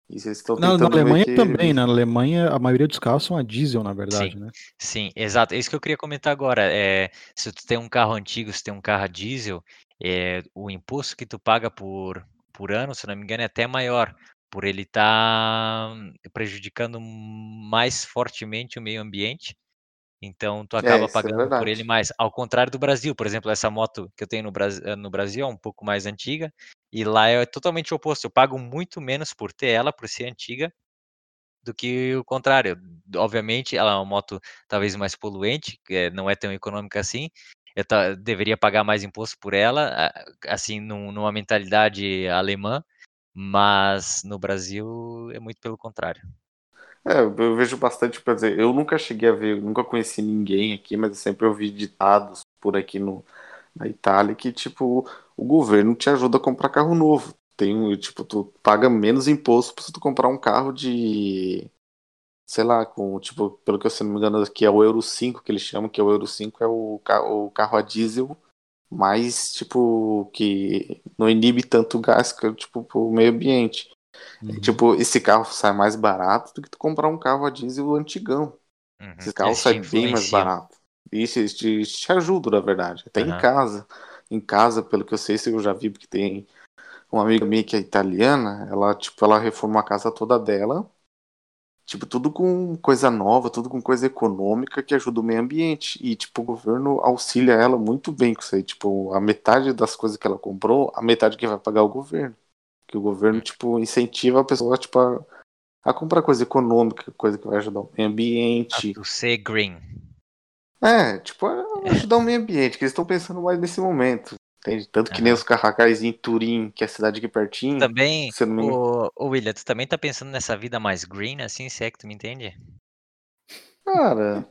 E eles estão
Na, na Alemanha
que-
também, né? na Alemanha a maioria dos carros são a diesel, na verdade,
Sim.
né?
Sim, exato. É isso que eu queria comentar agora. É, se tu tem um carro antigo, se tem um carro a diesel, é, o imposto que tu paga por, por ano, se não me engano, é até maior, por ele estar prejudicando mais fortemente o meio ambiente. Então, tu acaba
isso é
pagando por
verdade.
ele mais. Ao contrário do Brasil, por exemplo, essa moto que eu tenho no Brasil, no Brasil é um pouco mais antiga, e lá é totalmente oposto. Eu pago muito menos por ter ela, por ser antiga, do que o contrário. Obviamente, ela é uma moto talvez mais poluente, é- não é tão econômica assim. Eu deveria pagar mais imposto por ela, assim, num- numa mentalidade alemã, mas no Brasil é muito pelo contrário.
É, eu vejo bastante, quer dizer, eu nunca cheguei a ver, nunca conheci ninguém aqui, mas eu sempre ouvi ditados por aqui no, na Itália que, tipo, o governo te ajuda a comprar carro novo. Tem, tipo, tu paga menos imposto se tu comprar um carro de, sei lá, com, tipo, pelo que eu se não me engano aqui é o Euro 5 que eles chamam, que é o Euro 5 é o, o carro a diesel mais, tipo, que não inibe tanto gás, que, tipo, pro meio ambiente.
Uhum.
Tipo, esse carro sai mais barato do que tu comprar um carro a diesel antigão.
Uhum. Eles te
saem bem mais barato. Isso, eles te, te ajudam, na verdade. Até em
Aham.
casa. Em casa, pelo que eu sei, se eu já vi, porque tem uma amiga minha que é italiana, ela, tipo, ela reformou a casa toda dela. Tipo, tudo com coisa nova, tudo com coisa econômica que ajuda o meio ambiente. E, tipo, o governo auxilia ela muito bem com isso aí. Tipo, a metade das coisas que ela comprou, a metade que vai pagar é o governo. Que o governo, tipo, incentiva a pessoa, tipo, a, a comprar coisa econômica, coisa que vai ajudar o meio
A
ambiente.
tu ser green.
É, tipo, ajudar o meio ambiente, que eles estão pensando mais nesse momento. Entende? Tanto que nem os carracais em Turim, que é a cidade aqui pertinho.
Também,
não
ô William, tu também tá pensando nessa vida mais green, assim, se é que tu me entende?
Cara,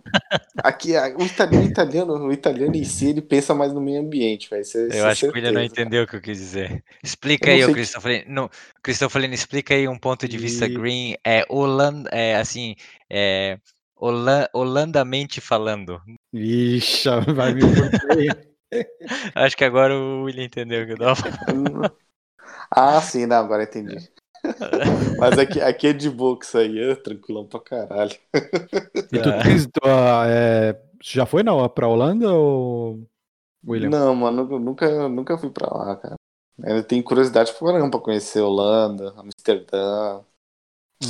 aqui o italiano, o italiano, o italiano em si, ele pensa mais no meio ambiente, vai ser
Eu acho que o William não entendeu o que eu quis dizer. Explica aí, ô
sei que-
Cristofolino. Não, Cristofolino, explica aí um ponto de vista
E-
green, é, Holanda, é assim, é, holan- holandamente falando.
Ixi, vai me
Acho que agora o William entendeu o que eu tava falando.
Ah, sim, não, agora entendi. Mas aqui, aqui é de boa que isso aí, é tranquilão pra caralho.
E tu tens, tu, ah, é, já foi na, pra Holanda ou William?
Não, mano, nunca- nunca, fui pra lá, cara. Ainda tenho curiosidade pra caramba pra conhecer Holanda, Amsterdã,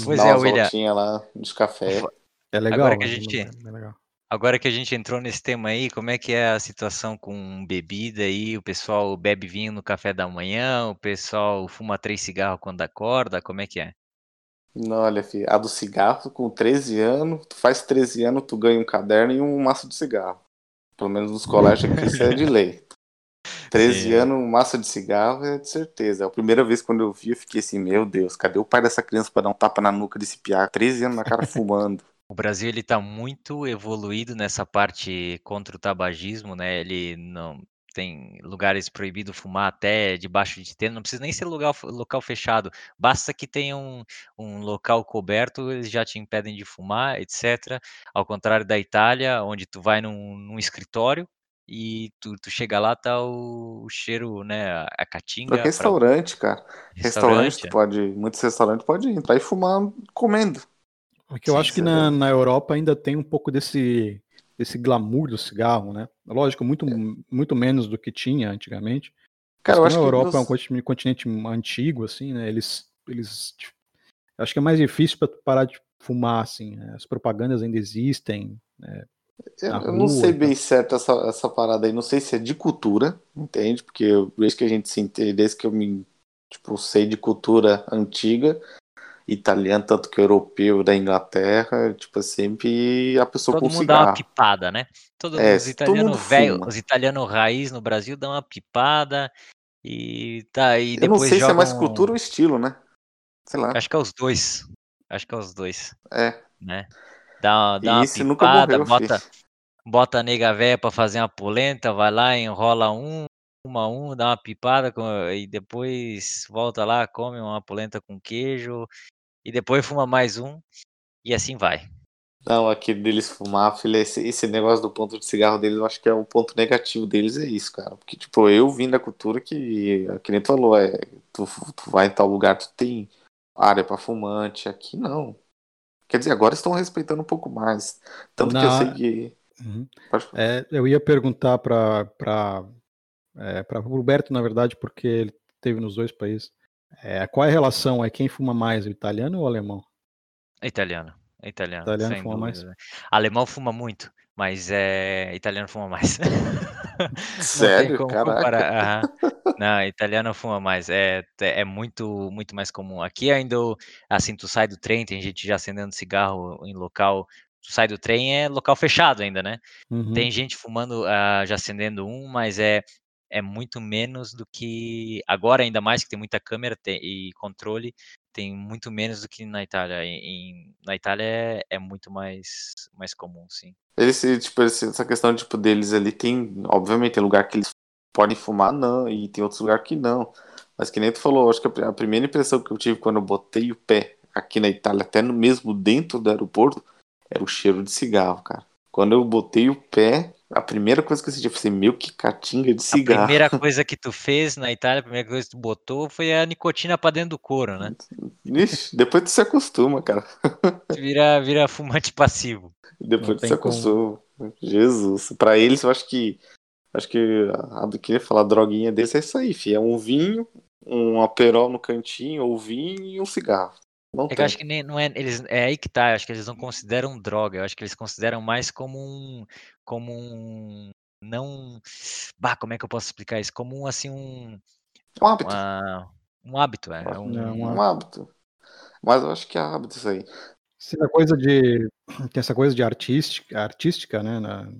Pois
dar
é, William.
lá nos cafés.
É legal.
Agora que a
é
gente-
é legal.
Agora que a gente entrou nesse tema aí, como é que é a situação com bebida aí? O pessoal bebe vinho no café da manhã, o pessoal fuma três cigarros quando acorda, como é que é?
Não, olha, filho, a do cigarro, com 13 anos, tu faz 13 anos, tu ganha um caderno e um maço de cigarro. Pelo menos nos colégios aqui isso é de lei. 13
Sim.
anos, um maço de cigarro é de certeza. A primeira vez quando eu vi, eu fiquei assim, meu Deus, cadê o pai dessa criança pra dar um tapa na nuca desse piá? 13 anos na cara fumando.
O Brasil ele está muito evoluído nessa parte contra o tabagismo, né? Ele não tem lugares proibido fumar até debaixo de tenda, não precisa nem ser lugar, local fechado, basta que tenha um, um local coberto, eles já te impedem de fumar, etc. Ao contrário da Itália, onde tu vai num, num escritório e tu, tu chega lá, tá o, o cheiro, né? A, a caatinga.
Pra
pra-
restaurante, cara. Restaurante,
restaurante.
tu pode. Muitos restaurantes podem entrar e fumar comendo.
Porque eu
Sim,
acho que na, na Europa ainda tem um pouco desse, desse glamour do cigarro, né? Lógico, muito, muito menos do que tinha antigamente.
Cara, eu acho
como a
que
Europa é um continente, antigo, assim, né? Eles, eles tipo, acho que é mais difícil para parar de fumar, assim. né? As propagandas ainda existem.
Eu,
na
eu não sei bem certo essa, essa parada aí. Não sei se é de cultura, entende? Porque eu, desde que a gente se entende, desde que eu me tipo, sei de cultura antiga, italiana, tanto que europeu da Inglaterra, tipo, é sempre a pessoa
Todo
com
mundo dá uma
cigarro.
pipada, né? Todo,
É,
os
todo
italianos
mundo
velho,
fuma.
os italianos raiz no Brasil dão uma pipada e tá e
Eu não
depois
sei se é mais
jogam.
cultura ou estilo, né? Sei lá.
Acho que é os dois. Acho que é os dois,
É.
né? Dá, dá
E
uma pipada,
morreu,
bota,
filho.
bota a nega véia pra fazer uma polenta, vai lá, enrola um, uma um, dá uma pipada e depois volta lá, come uma polenta com queijo e depois fuma mais um e assim vai.
Não, aquele deles fumar, filho, esse, esse negócio do ponto de cigarro deles, eu acho que é o ponto negativo deles, é isso, cara. Porque, tipo, eu vim da cultura que, que nem tu falou, é, tu, tu vai em tal lugar, tu tem área pra fumante, aqui não. Quer dizer, agora estão respeitando um pouco mais. Tanto que eu
Na-
sei que.
Uhum. É, eu ia perguntar para é, para o Roberto, na verdade, porque ele teve nos dois países. É, qual é a relação? É quem fuma mais, o italiano ou o alemão?
É italiano, é italiano,
Italiano fuma mais?
Alemão fuma muito, mas é italiano fuma mais.
Sério?
comparar. aham. Não, italiano fuma mais. É, é muito, muito mais comum. Aqui ainda, o- assim, tu sai do trem, tem gente já acendendo cigarro em local. Tu sai do trem é local fechado ainda, né?
Uhum.
Tem gente fumando, ah, já acendendo um, mas é, é muito menos do que. Agora, ainda mais que tem muita câmera e controle, tem muito menos do que na Itália. Em, na Itália é, é muito mais, mais comum, sim.
Esse, tipo, essa questão tipo, deles ali tem. Obviamente, tem lugar que eles podem fumar, não, e tem outros lugares que não. Mas que nem tu falou, acho que a primeira impressão que eu tive quando eu botei o pé aqui na Itália, até no mesmo dentro do aeroporto, era o cheiro de cigarro, cara. Quando eu botei o pé, a primeira coisa que eu senti foi assim, meu, que catinga de
A
cigarro.
primeira coisa que tu fez na Itália, a primeira coisa que tu botou foi a nicotina pra dentro do couro, né?
Ixi, depois tu se acostuma, cara.
Tu vira, vira fumante passivo.
Depois
Não
tu se
tem como.
acostuma. Jesus. Pra eles, eu acho que. Acho que a a do que falar droguinha deles é isso aí, fi. É um vinho, um aperol no cantinho, ou vinho e um cigarro. Não
É que eu acho que nem, não é, eles, é aí que tá, eu acho que eles não consideram droga, eu acho que eles consideram mais como um, como um, não, bah, como é que eu posso explicar isso? Como um, assim, um,
É um hábito.
uma- um hábito, é, é
Não,
um,
um
Um hábito. Mas eu acho que é hábito isso aí.
Essa coisa de tem essa coisa de artística, artística, né, na-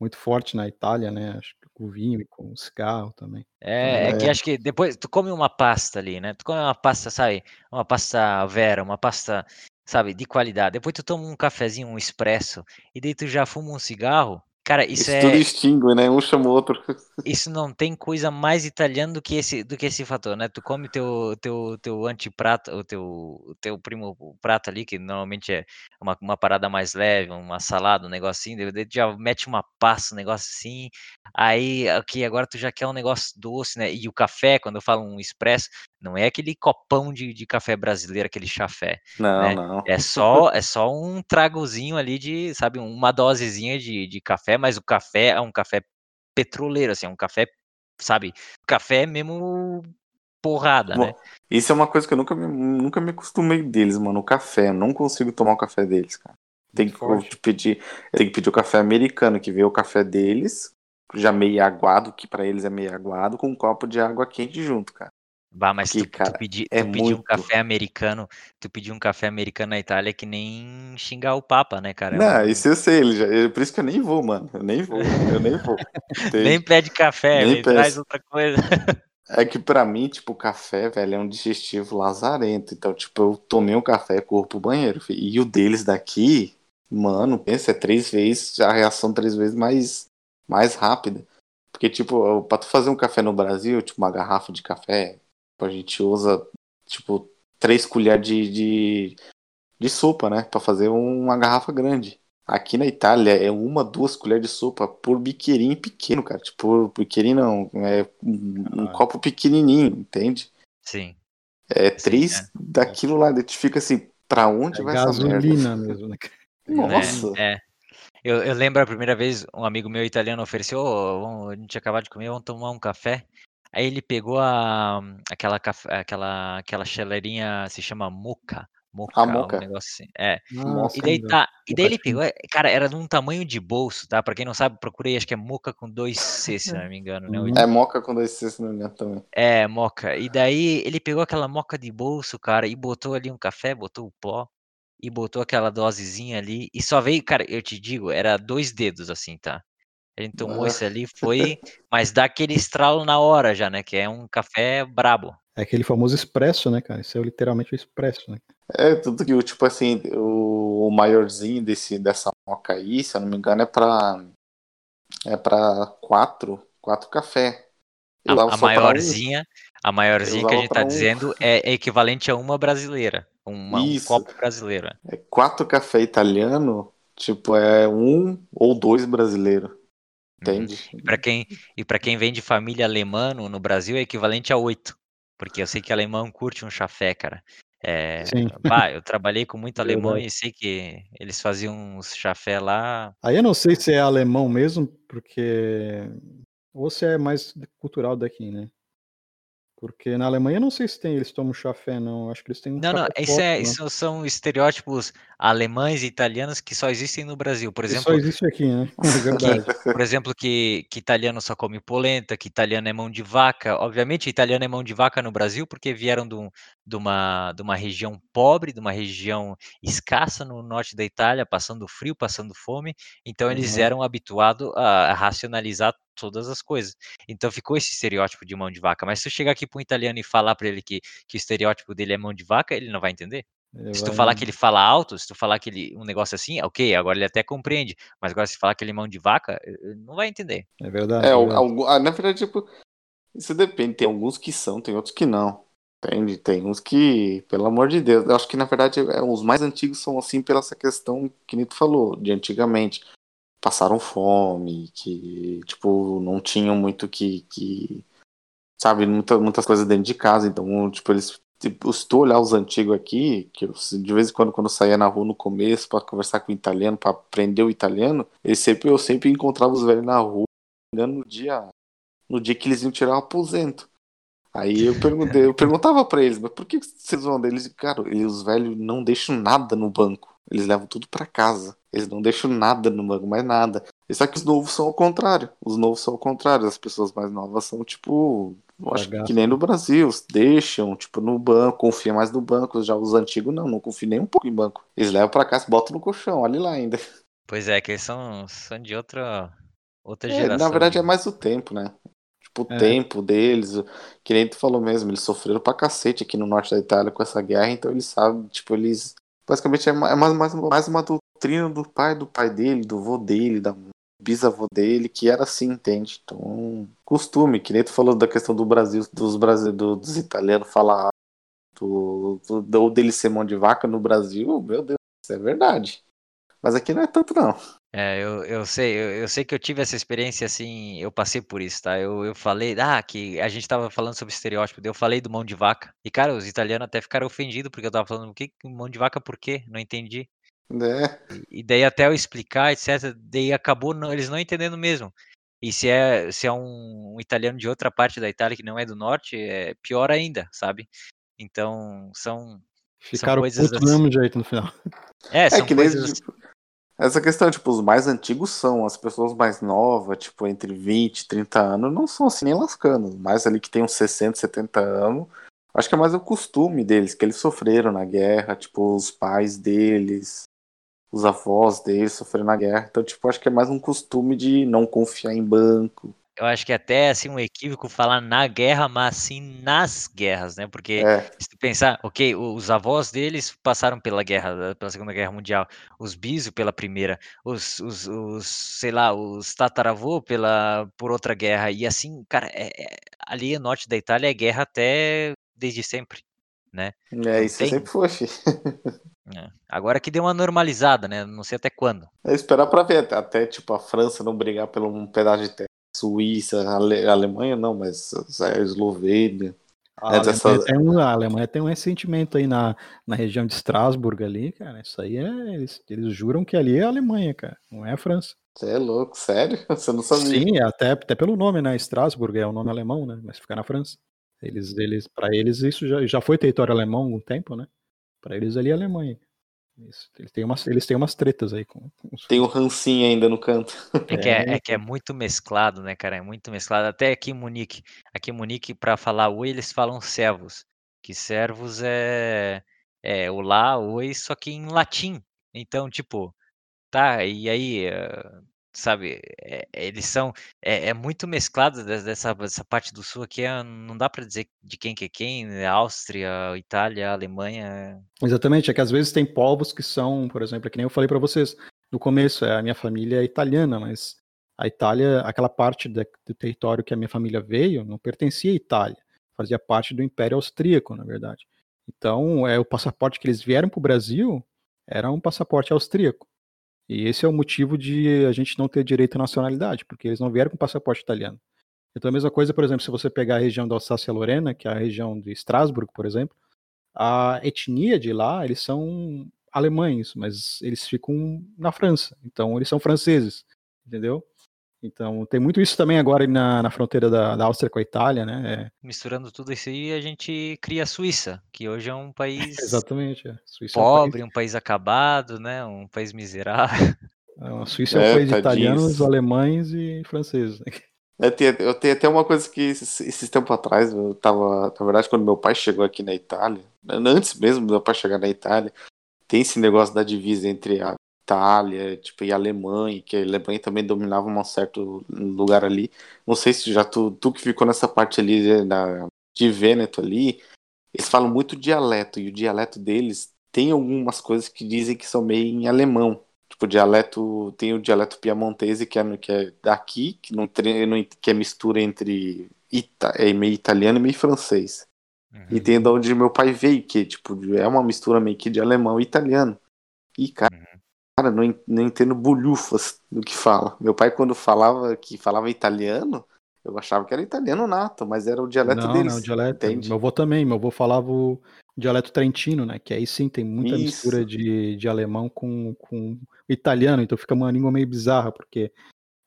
muito forte na Itália, né? Acho com vinho e com cigarro também.
É, é que
É.
acho que depois tu come uma pasta ali, né? Tu come uma pasta, sabe? Uma pasta Vera, uma pasta, sabe, de qualidade. Depois tu toma um cafezinho, um expresso, e daí tu já fuma um cigarro. Cara, isso
Isso tudo
é,
extingue, né? Um chama o outro.
isso não tem coisa mais italiana do que esse, do que esse fator, né? Tu come teu, teu, teu antiprato, o teu, teu primo prato ali, que normalmente é uma, uma parada mais leve, uma salada, um negocinho, tu já mete uma pasta, um negócio assim, aí, aqui, agora tu já quer um negócio doce, né? E o café, quando eu falo um expresso, não é aquele copão de, de café brasileiro, aquele chafé,
Não,
né?
não.
É só, é só um tragozinho ali de, sabe, uma dosezinha de, de café, mas o café é um café petroleiro, assim, é um café, sabe, café mesmo porrada, né?
Bom, Isso é uma coisa que eu nunca me, nunca me acostumei deles, mano. O café. Eu não consigo tomar o café deles, cara. Tem que
Forte.
pedir. Eu tenho que pedir o café americano, que vê o café deles, já meio aguado, que pra eles é meio aguado, com um copo de água quente junto, cara.
Bah, mas
Porque,
tu, tu
cara,
pedir,
é
tu pedir um café americano, tu pedir um café americano na Itália que nem xingar o Papa, né, cara? É
Não, isso eu sei, ele já, é por isso que eu nem vou, mano. Eu nem vou, eu nem vou.
Nem pede café,
Nem
traz outra coisa.
É que pra mim, tipo, café, velho, é um digestivo lazarento. Então, tipo, eu tomei um café, corro pro banheiro. fi. E o deles daqui, mano, pensa, é três vezes, a reação três vezes mais, mais rápida. Porque, tipo, pra tu fazer um café no Brasil, tipo, uma garrafa de café, a gente usa, tipo, três colheres de, de, de sopa, né? Pra fazer uma garrafa grande. Aqui na Itália é uma, duas colheres de sopa por biqueirinho pequeno, cara. Tipo, biqueirinho não, é um, um
Ah.
copo pequenininho, entende?
Sim.
É
Sim,
três
é.
daquilo lá, daí tu fica assim, Pra onde
É
vai essa merda?
gasolina mesmo, né?
Nossa.
É. Eu, eu lembro a primeira vez, um amigo meu italiano ofereceu, "Ô, vamos- a gente acabou de comer, vamos tomar um café. Aí ele pegou a, aquela, caf- aquela, aquela chaleirinha, se chama moca, moca, um
moca.
negócio assim. É.
Nossa,
E daí tá, e daí ele pegou, é, cara, era de um tamanho de bolso, tá? Pra quem não sabe, procurei, acho que é moca com dois C, se não me engano, né?
É moca com dois C, se não me engano, também.
É, moca. E daí ele pegou aquela moca de bolso, cara, e botou ali um café, botou o pó e botou aquela dosezinha ali e só veio, cara, eu te digo, era dois dedos assim, tá? A gente tomou
Ah.
isso ali, foi, mas dá aquele estralo na hora já, né? Que é um café brabo.
É aquele famoso expresso, né, cara? Isso é literalmente o expresso, né?
É, tudo que o tipo assim, o, o maiorzinho desse, dessa moca aí, se eu não me engano, é pra. É pra quatro, quatro café. Eu
A, a
pra um.
maiorzinha, a maiorzinha que a gente tá
um.
dizendo é, é equivalente a uma brasileira, uma, um copo brasileiro. é.
É quatro café italiano, tipo, é um ou dois brasileiro. Entende?
E para quem e para quem vem de família alemã no, no Brasil é equivalente a oito, porque eu sei que alemão curte um chafé, cara. É,
Sim.
bah, eu trabalhei com muito alemão e sei que eles faziam uns chafé lá.
Aí eu não sei se é alemão mesmo, porque. Ou se é mais cultural daqui, né? Porque na Alemanha não sei se tem, eles tomam chafé, não. Acho que eles têm um
Não, não, isso, é,
né?
isso são estereótipos alemães e italianos que só existem no Brasil. Por
Que
exemplo,
só existe aqui, né? Verdade.
por exemplo, que, que italiano só come polenta, que italiano é mão de vaca. Obviamente, italiano é mão de vaca no Brasil porque vieram de, um- de uma, de uma região pobre, de uma região escassa no norte da Itália, passando frio, passando fome. Então, eles
Uhum.
eram habituados a, a racionalizar todas as coisas. Então, ficou esse estereótipo de mão de vaca. Mas se eu chegar aqui para um italiano e falar para ele que, que o estereótipo dele é mão de vaca, ele não vai entender.
Ele
Se tu
vai-
falar que ele fala alto, se tu falar que ele um negócio assim, ok, agora ele até compreende. Mas agora se falar que ele é mão de vaca, não vai entender.
É verdade.
É,
é verdade.
ah, na verdade, tipo, isso depende. Tem alguns que são, tem outros que não. Entende? Tem uns que, pelo amor de Deus, eu acho que na verdade é, os mais antigos são assim pela essa questão que tu falou, de antigamente. Passaram fome, que, tipo, não tinham muito que, que sabe, muita, muitas coisas dentro de casa. Então, tipo, eles. Tipo, se tu olhar os antigos aqui, que eu, de vez em quando, quando eu saía na rua no começo pra conversar com o italiano, pra aprender o italiano, sempre, eu sempre encontrava os velhos na rua, no dia, no dia que eles iam tirar o aposento. Aí eu perguntei, eu perguntava pra eles, mas por que vocês vão deles? Cara, eles, os velhos não deixam nada no banco. Eles levam tudo pra casa. Eles não deixam nada no banco, mais nada. E só que os novos são ao contrário. Os novos são ao contrário. As pessoas mais novas são, tipo, eu acho que, que nem no Brasil. Deixam, tipo, no banco, confia mais no banco. Já os antigos não, não confia nem um pouco em banco. Eles levam pra casa, botam no colchão, olha lá ainda.
Pois é, que eles são, são de outra, outra
É,
geração.
na verdade
de-
é mais o tempo, né? Tipo, o
É.
tempo deles, o- que nem tu falou mesmo, eles sofreram pra cacete aqui no norte da Itália com essa guerra, então eles sabem, tipo, eles. Basicamente é é mais, mais, mais uma doutrina do pai do pai dele, do vô dele, da bisavô dele, que era assim, entende? Então, costume, que nem tu falou da questão do Brasil, dos, brasile- do- dos italianos falar do, do, ou dele ser mão de vaca no Brasil, meu Deus, isso é verdade. Mas aqui não é tanto, não.
É, eu, eu sei, eu, eu sei que eu tive essa experiência assim, eu passei por isso, tá? Eu, eu falei, ah, que a gente tava falando sobre estereótipo, eu falei do mão de vaca. E, cara, os italianos até ficaram ofendidos porque eu tava falando, o que mão de vaca por quê? Não entendi.
Né?
E, daí até eu explicar, etc, daí acabou não- eles não entendendo mesmo. E se é, se é um, um italiano de outra parte da Itália que não é do norte, é pior ainda, sabe? Então, são,
Ficaram putos do
assim.
mesmo jeito no final.
é,
É
são
que nem
coisas
tipo, essa questão, tipo, os mais antigos são, as pessoas mais novas, tipo, entre 20 e 30 anos, não são assim nem lascando. Mais ali que tem uns 60, 70 anos, acho que é mais o costume deles, que eles sofreram na guerra, tipo, os pais deles, os avós deles sofreram na guerra. Então, tipo, acho que é mais um costume de não confiar em banco.
Eu acho que até assim um equívoco falar na guerra, mas sim nas guerras, né? Porque
É,
se tu pensar, ok, os avós deles passaram pela guerra, pela Segunda Guerra Mundial, os biso pela primeira, os, os, os, sei lá, os tataravô pela por outra guerra e assim, cara, é- é- ali no norte da Itália é guerra até desde sempre, né?
é isso
tem.
sempre foi.
É. Agora que deu uma normalizada, né? Não sei até quando.
É esperar pra ver, até, até, tipo, a França não brigar por um pedaço de terra. Suíça, Ale- Alemanha não, mas a Eslovênia.
A,
É
Alemanha
dessa-
tem um, a Alemanha tem um ressentimento aí na, na região de Estrasburgo ali, cara. Isso aí é. Eles, eles juram que ali é a Alemanha, cara. Não é a França.
Você é louco, sério? Você não sabia.
Sim, até, até pelo nome, né? Estrasburgo é o nome alemão, né? Mas fica na França. Eles, eles, para eles, isso já, já foi território alemão há algum tempo, né? Para eles ali é a Alemanha. Isso, eles, têm umas, eles têm umas tretas aí com, com os
Tem o rancinho ainda no canto.
É que é,
É,
é que é muito mesclado, né, cara? É muito mesclado. Até aqui em Munique. Aqui em Munique, para falar oi, eles falam servos. Que servos é, é olá, oi, só que em latim. Então, tipo, tá, e aí, eh, sabe, é- é- eles são. É, é muito mesclado des- dessa, dessa parte do sul aqui. é- não dá para dizer de quem que é quem. né? Áustria, Itália, Alemanha.
Exatamente, é que às vezes tem povos que são, por exemplo, é que nem eu falei para vocês no começo, é, a minha família é italiana, mas a Itália, aquela parte do território que a minha família veio, não pertencia à Itália, fazia parte do Império Austríaco, na verdade. Então, é o passaporte que eles vieram para o Brasil era um passaporte austríaco. E esse é o motivo de a gente não ter direito à nacionalidade, porque eles não vieram com passaporte italiano. Então, a mesma coisa, por exemplo, se você pegar a região da Alsácia-Lorena, que é a região de Estrasburgo, por exemplo, a etnia de lá, eles são alemães, mas eles ficam na França. Então, eles são franceses, entendeu? Então, tem muito isso também agora na, na fronteira da, da Áustria com a Itália, né? É,
Misturando tudo isso aí, a gente cria a Suíça, que hoje é um país
exatamente. É. Suíça é um país-
pobre, um país acabado, né? Um país miserável.
a Suíça é um
É,
país de italianos, alemães e franceses. né?
Eu tenho, eu tenho até uma coisa que esses, esses tempos atrás, eu tava, na verdade, quando meu pai chegou aqui na Itália, antes mesmo do meu pai chegar na Itália, tem esse negócio da divisa entre a Itália, tipo, e Alemanha, que a Alemanha também dominava um certo lugar ali. Não sei se já tu, tu que ficou nessa parte ali na, de Vêneto ali, eles falam muito dialeto, e o dialeto deles tem algumas coisas que dizem que são meio em alemão. Tipo, o dialeto, tem o dialeto piamontese, que é, que é daqui, que, não, que é mistura entre ita, é meio italiano e meio francês. E tem de onde meu pai veio, que tipo, é uma mistura meio que de alemão e italiano. E, cara,
Uhum.
Cara não, não entendo bolhufas do que fala. Meu pai, quando falava que falava italiano, eu achava que era italiano nato, mas era o dialeto
não,
deles.
não, o dialeto.
entende?
Meu avô também, meu avô falava o dialeto trentino, né? Que aí sim tem muita
Isso.
mistura de, de alemão com, com italiano, então fica uma língua meio bizarra, porque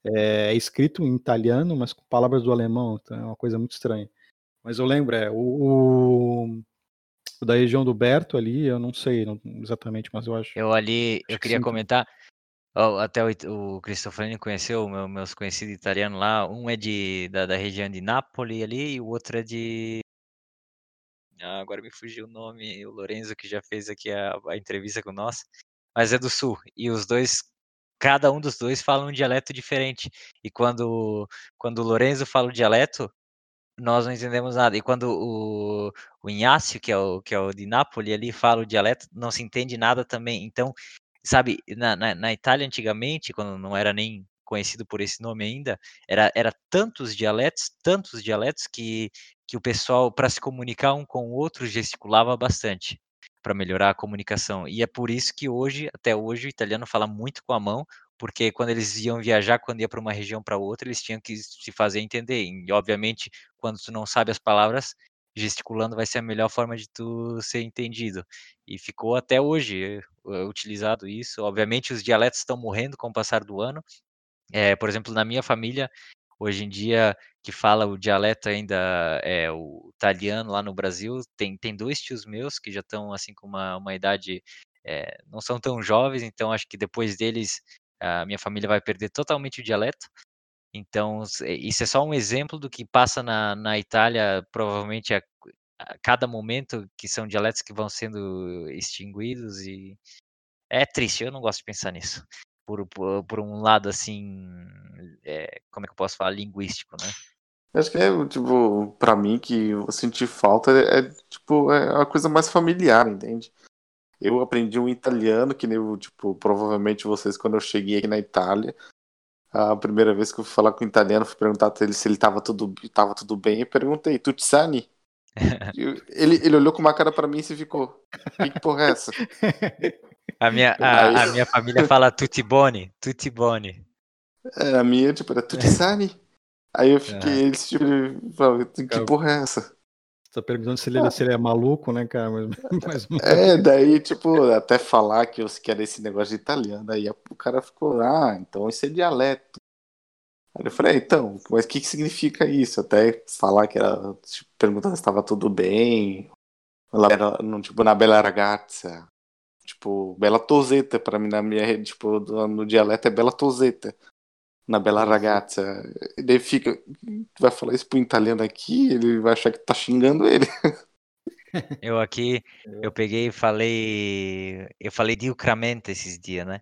é, é escrito em italiano, mas com palavras do alemão, então é uma coisa muito estranha. Mas eu lembro, é, o- o da região do Berto ali, eu não sei não- exatamente, mas eu acho.
Eu ali, eu
que
queria
sim.
comentar, até o, o Cristofani conheceu, meu, meus conhecidos italianos lá, um é de, da, da região de Nápoles ali, e o outro é de... Ah, agora me fugiu o nome, o Lorenzo que já fez aqui a, a entrevista com nós, mas é do sul, e os dois, cada um dos dois fala um dialeto diferente, e quando, quando o Lorenzo fala o dialeto, nós não entendemos nada. E quando o, o Inácio, que é o, que é o de Nápoles, ali fala o dialeto, não se entende nada também. Então, sabe, na, na, na Itália antigamente, quando não era nem conhecido por esse nome ainda, era, era tantos dialetos, tantos dialetos que, que o pessoal, para se comunicar um com o outro, gesticulava bastante para melhorar a comunicação. E é por isso que hoje, até hoje, o italiano fala muito com a mão, porque quando eles iam viajar, quando ia para uma região para outra, eles tinham que se fazer entender. E, obviamente, quando tu não sabe as palavras, gesticulando vai ser a melhor forma de tu ser entendido. E ficou até hoje eh, utilizado isso. Obviamente, os dialetos estão morrendo com o passar do ano. Eh, por exemplo, na minha família, hoje em dia, que fala o dialeto ainda é o italiano lá no Brasil, tem, tem dois tios meus que já estão assim com uma, uma idade, eh, não são tão jovens, então acho que depois deles a minha família vai perder totalmente o dialeto. Então, eh, isso é só um exemplo do que passa na, na Itália, provavelmente a, a cada momento, que são dialetos que vão sendo extinguidos e é triste, eu não gosto de pensar nisso. Por, por, por um lado, assim, é, como é que eu posso falar? Linguístico, né?
Acho que é, tipo, pra mim que eu senti falta é, é, tipo, é a coisa mais familiar, entende? Eu aprendi um italiano, que nem tipo, provavelmente vocês, quando eu cheguei aqui na Itália, a primeira vez que eu fui falar com o italiano, fui perguntar pra ele se ele tava tudo, tava tudo bem, e perguntei, tutti sani? Ele, ele olhou com uma cara pra mim e se ficou, que, que porra é essa?
A minha, a, a minha família fala tutti boni, tutti boni.
É, a minha, tipo, era tutti sani? Aí eu fiquei, eles, tipo, ele falou, que porra é essa?
Tá perguntando se ele, ah. se ele é maluco, né, cara?
Mas, mas... É, daí, tipo, até falar que eu quero esse negócio de italiano, aí o cara ficou, ah, então esse é dialeto. Aí eu falei, então, mas o que, que significa isso? Até falar que era, tipo, perguntando se estava tudo bem, ela era, no, tipo, na Bela Ragazza, tipo, Bela Toseta, pra mim, na minha, tipo, no dialeto é Bela Toseta na Bela Ragazza. Ele fica. Vai falar isso pro italiano aqui, ele vai achar que tá xingando ele.
Eu aqui, eu peguei e falei. Eu falei diucramento esses dias, né?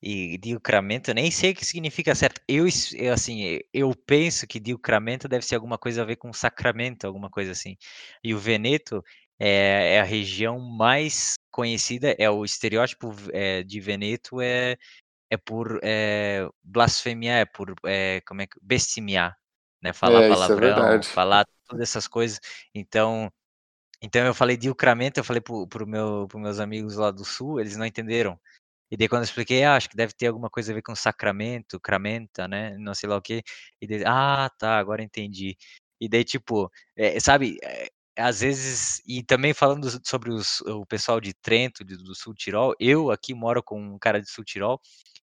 E diucramento, nem sei o que significa certo. Eu, assim, eu penso que diucramento deve ser alguma coisa a ver com sacramento, alguma coisa assim. E o Veneto é, é a região mais conhecida, é o estereótipo é, de Veneto é é por é, blasfemiar, é por é, como é que bestimiar, né? Falar é, palavrão, é falar todas essas coisas. Então, então eu falei de ucramento, eu falei para meu, os meus amigos lá do sul, eles não entenderam. E daí quando eu expliquei, ah, acho que deve ter alguma coisa a ver com sacramento, cramenta, né? Não sei lá o quê. E daí, ah, tá, agora entendi. E daí, tipo, é, sabe, é, às vezes, e também falando sobre os, o pessoal de Trento, do Sul Tirol, eu aqui moro com um cara de Sul Tirol,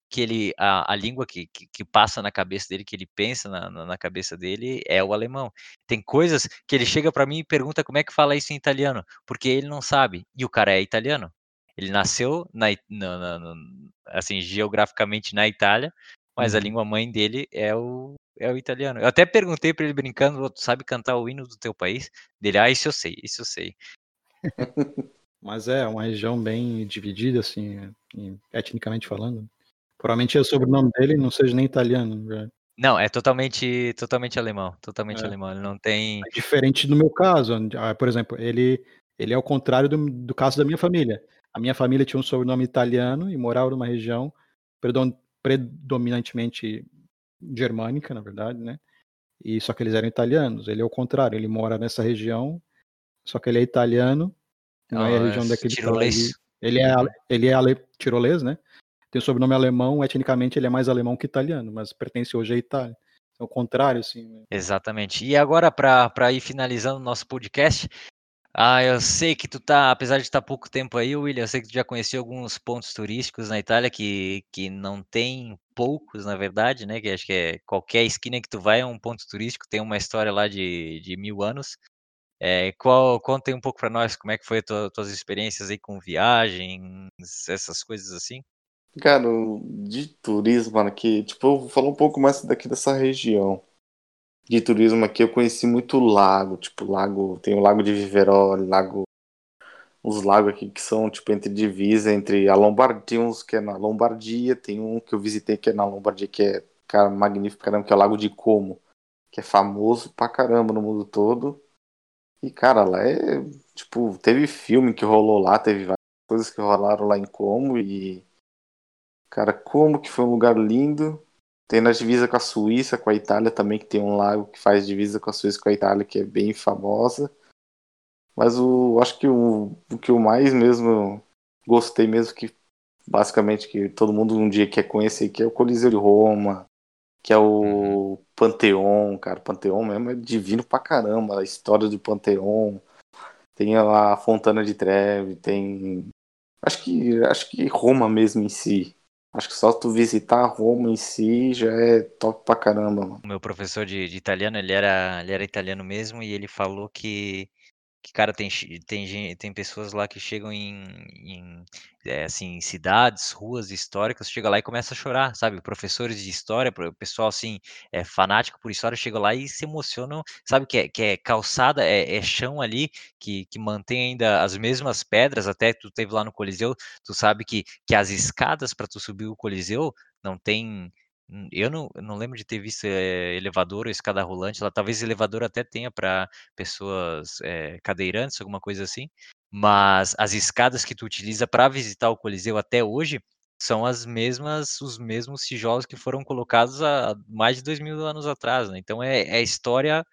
que ele a, a língua que, que, que, passa na cabeça dele, que ele pensa na, na, cabeça dele, é o alemão. Tem coisas que ele chega para mim e pergunta como é que fala isso em italiano, porque ele não sabe. E o cara é italiano. Ele nasceu na, na, na assim geograficamente na Itália, mas uhum. a língua mãe dele é o é o italiano. Eu até perguntei para ele brincando, tu sabe cantar o hino do teu país? Dele, ah, isso eu sei, isso eu sei.
Mas é uma região bem dividida, assim, etnicamente falando. Provavelmente é o sobrenome dele não seja nem italiano.
Já. Não, é totalmente, totalmente alemão, totalmente é. alemão. Ele não tem. É
diferente do meu caso, ah, por exemplo, ele, ele é o contrário do, do caso da minha família. A minha família tinha um sobrenome italiano e morava numa região predominantemente germânica, na verdade, né? E só que eles eram italianos. Ele é o contrário, ele mora nessa região, só que ele é italiano, não é a região daquele tirolês. Ele é ele é ale, tirolês, né? Tem o sobrenome alemão, etnicamente ele é mais alemão que italiano, mas pertence hoje à Itália. É o contrário, assim. Né?
Exatamente. E agora, para ir finalizando o nosso podcast, ah, eu sei que tu tá, apesar de estar tá pouco tempo aí, William, eu sei que tu já conheceu alguns pontos turísticos na Itália que, que não tem poucos, na verdade, né? Que acho que é qualquer esquina que tu vai é um ponto turístico, tem uma história lá de, de mil anos. É, qual, conta um pouco para nós como é que foi tua, tuas experiências aí com viagens, essas coisas assim.
Cara, de turismo, mano, aqui, tipo, eu vou falar um pouco mais daqui dessa região. De turismo aqui, eu conheci muito lago, tipo, lago, tem o Lago de Viveroli, lago, os lagos aqui que são, tipo, entre divisa, entre a Lombardia, tem uns que é na Lombardia, tem um que eu visitei que é na Lombardia, que é, cara, magnífico, caramba, que é o Lago de Como, que é famoso pra caramba no mundo todo. E, cara, lá é, tipo, teve filme que rolou lá, teve várias coisas que rolaram lá em Como e Cara, como que foi um lugar lindo. Tem na divisa com a Suíça, com a Itália também, que tem um lago que faz divisa com a Suíça com a Itália, que é bem famosa. Mas o acho que o, o que eu mais mesmo gostei mesmo que basicamente que todo mundo um dia quer conhecer, que é o Coliseu de Roma, que é o uhum. Panteão, cara, Panteão mesmo é divino pra caramba, a história do Panteão. Tem a Fontana de Trevi, tem acho que acho que Roma mesmo em si Acho que só tu visitar Roma em si já é top pra caramba.
O meu professor de, de italiano, ele era, ele era italiano mesmo e ele falou que que, cara, tem, tem, tem pessoas lá que chegam em, em é, assim, cidades, ruas históricas, chega lá e começa a chorar, sabe? Professores de história, pessoal, assim, é, fanático por história, chega lá e se emocionam, sabe? Que é, que é calçada, é, é chão ali, que, que mantém ainda as mesmas pedras, até tu teve lá no Coliseu, tu sabe que, que as escadas para tu subir o Coliseu não tem Hum, eu não, não lembro de ter visto eh, elevador ou escada rolante lá. Talvez elevador até tenha para pessoas eh, cadeirantes, alguma coisa assim. Mas as escadas que tu utiliza para visitar o Coliseu até hoje são as mesmas, os mesmos tijolos que foram colocados há mais de dois mil anos atrás. Né? Então é, é história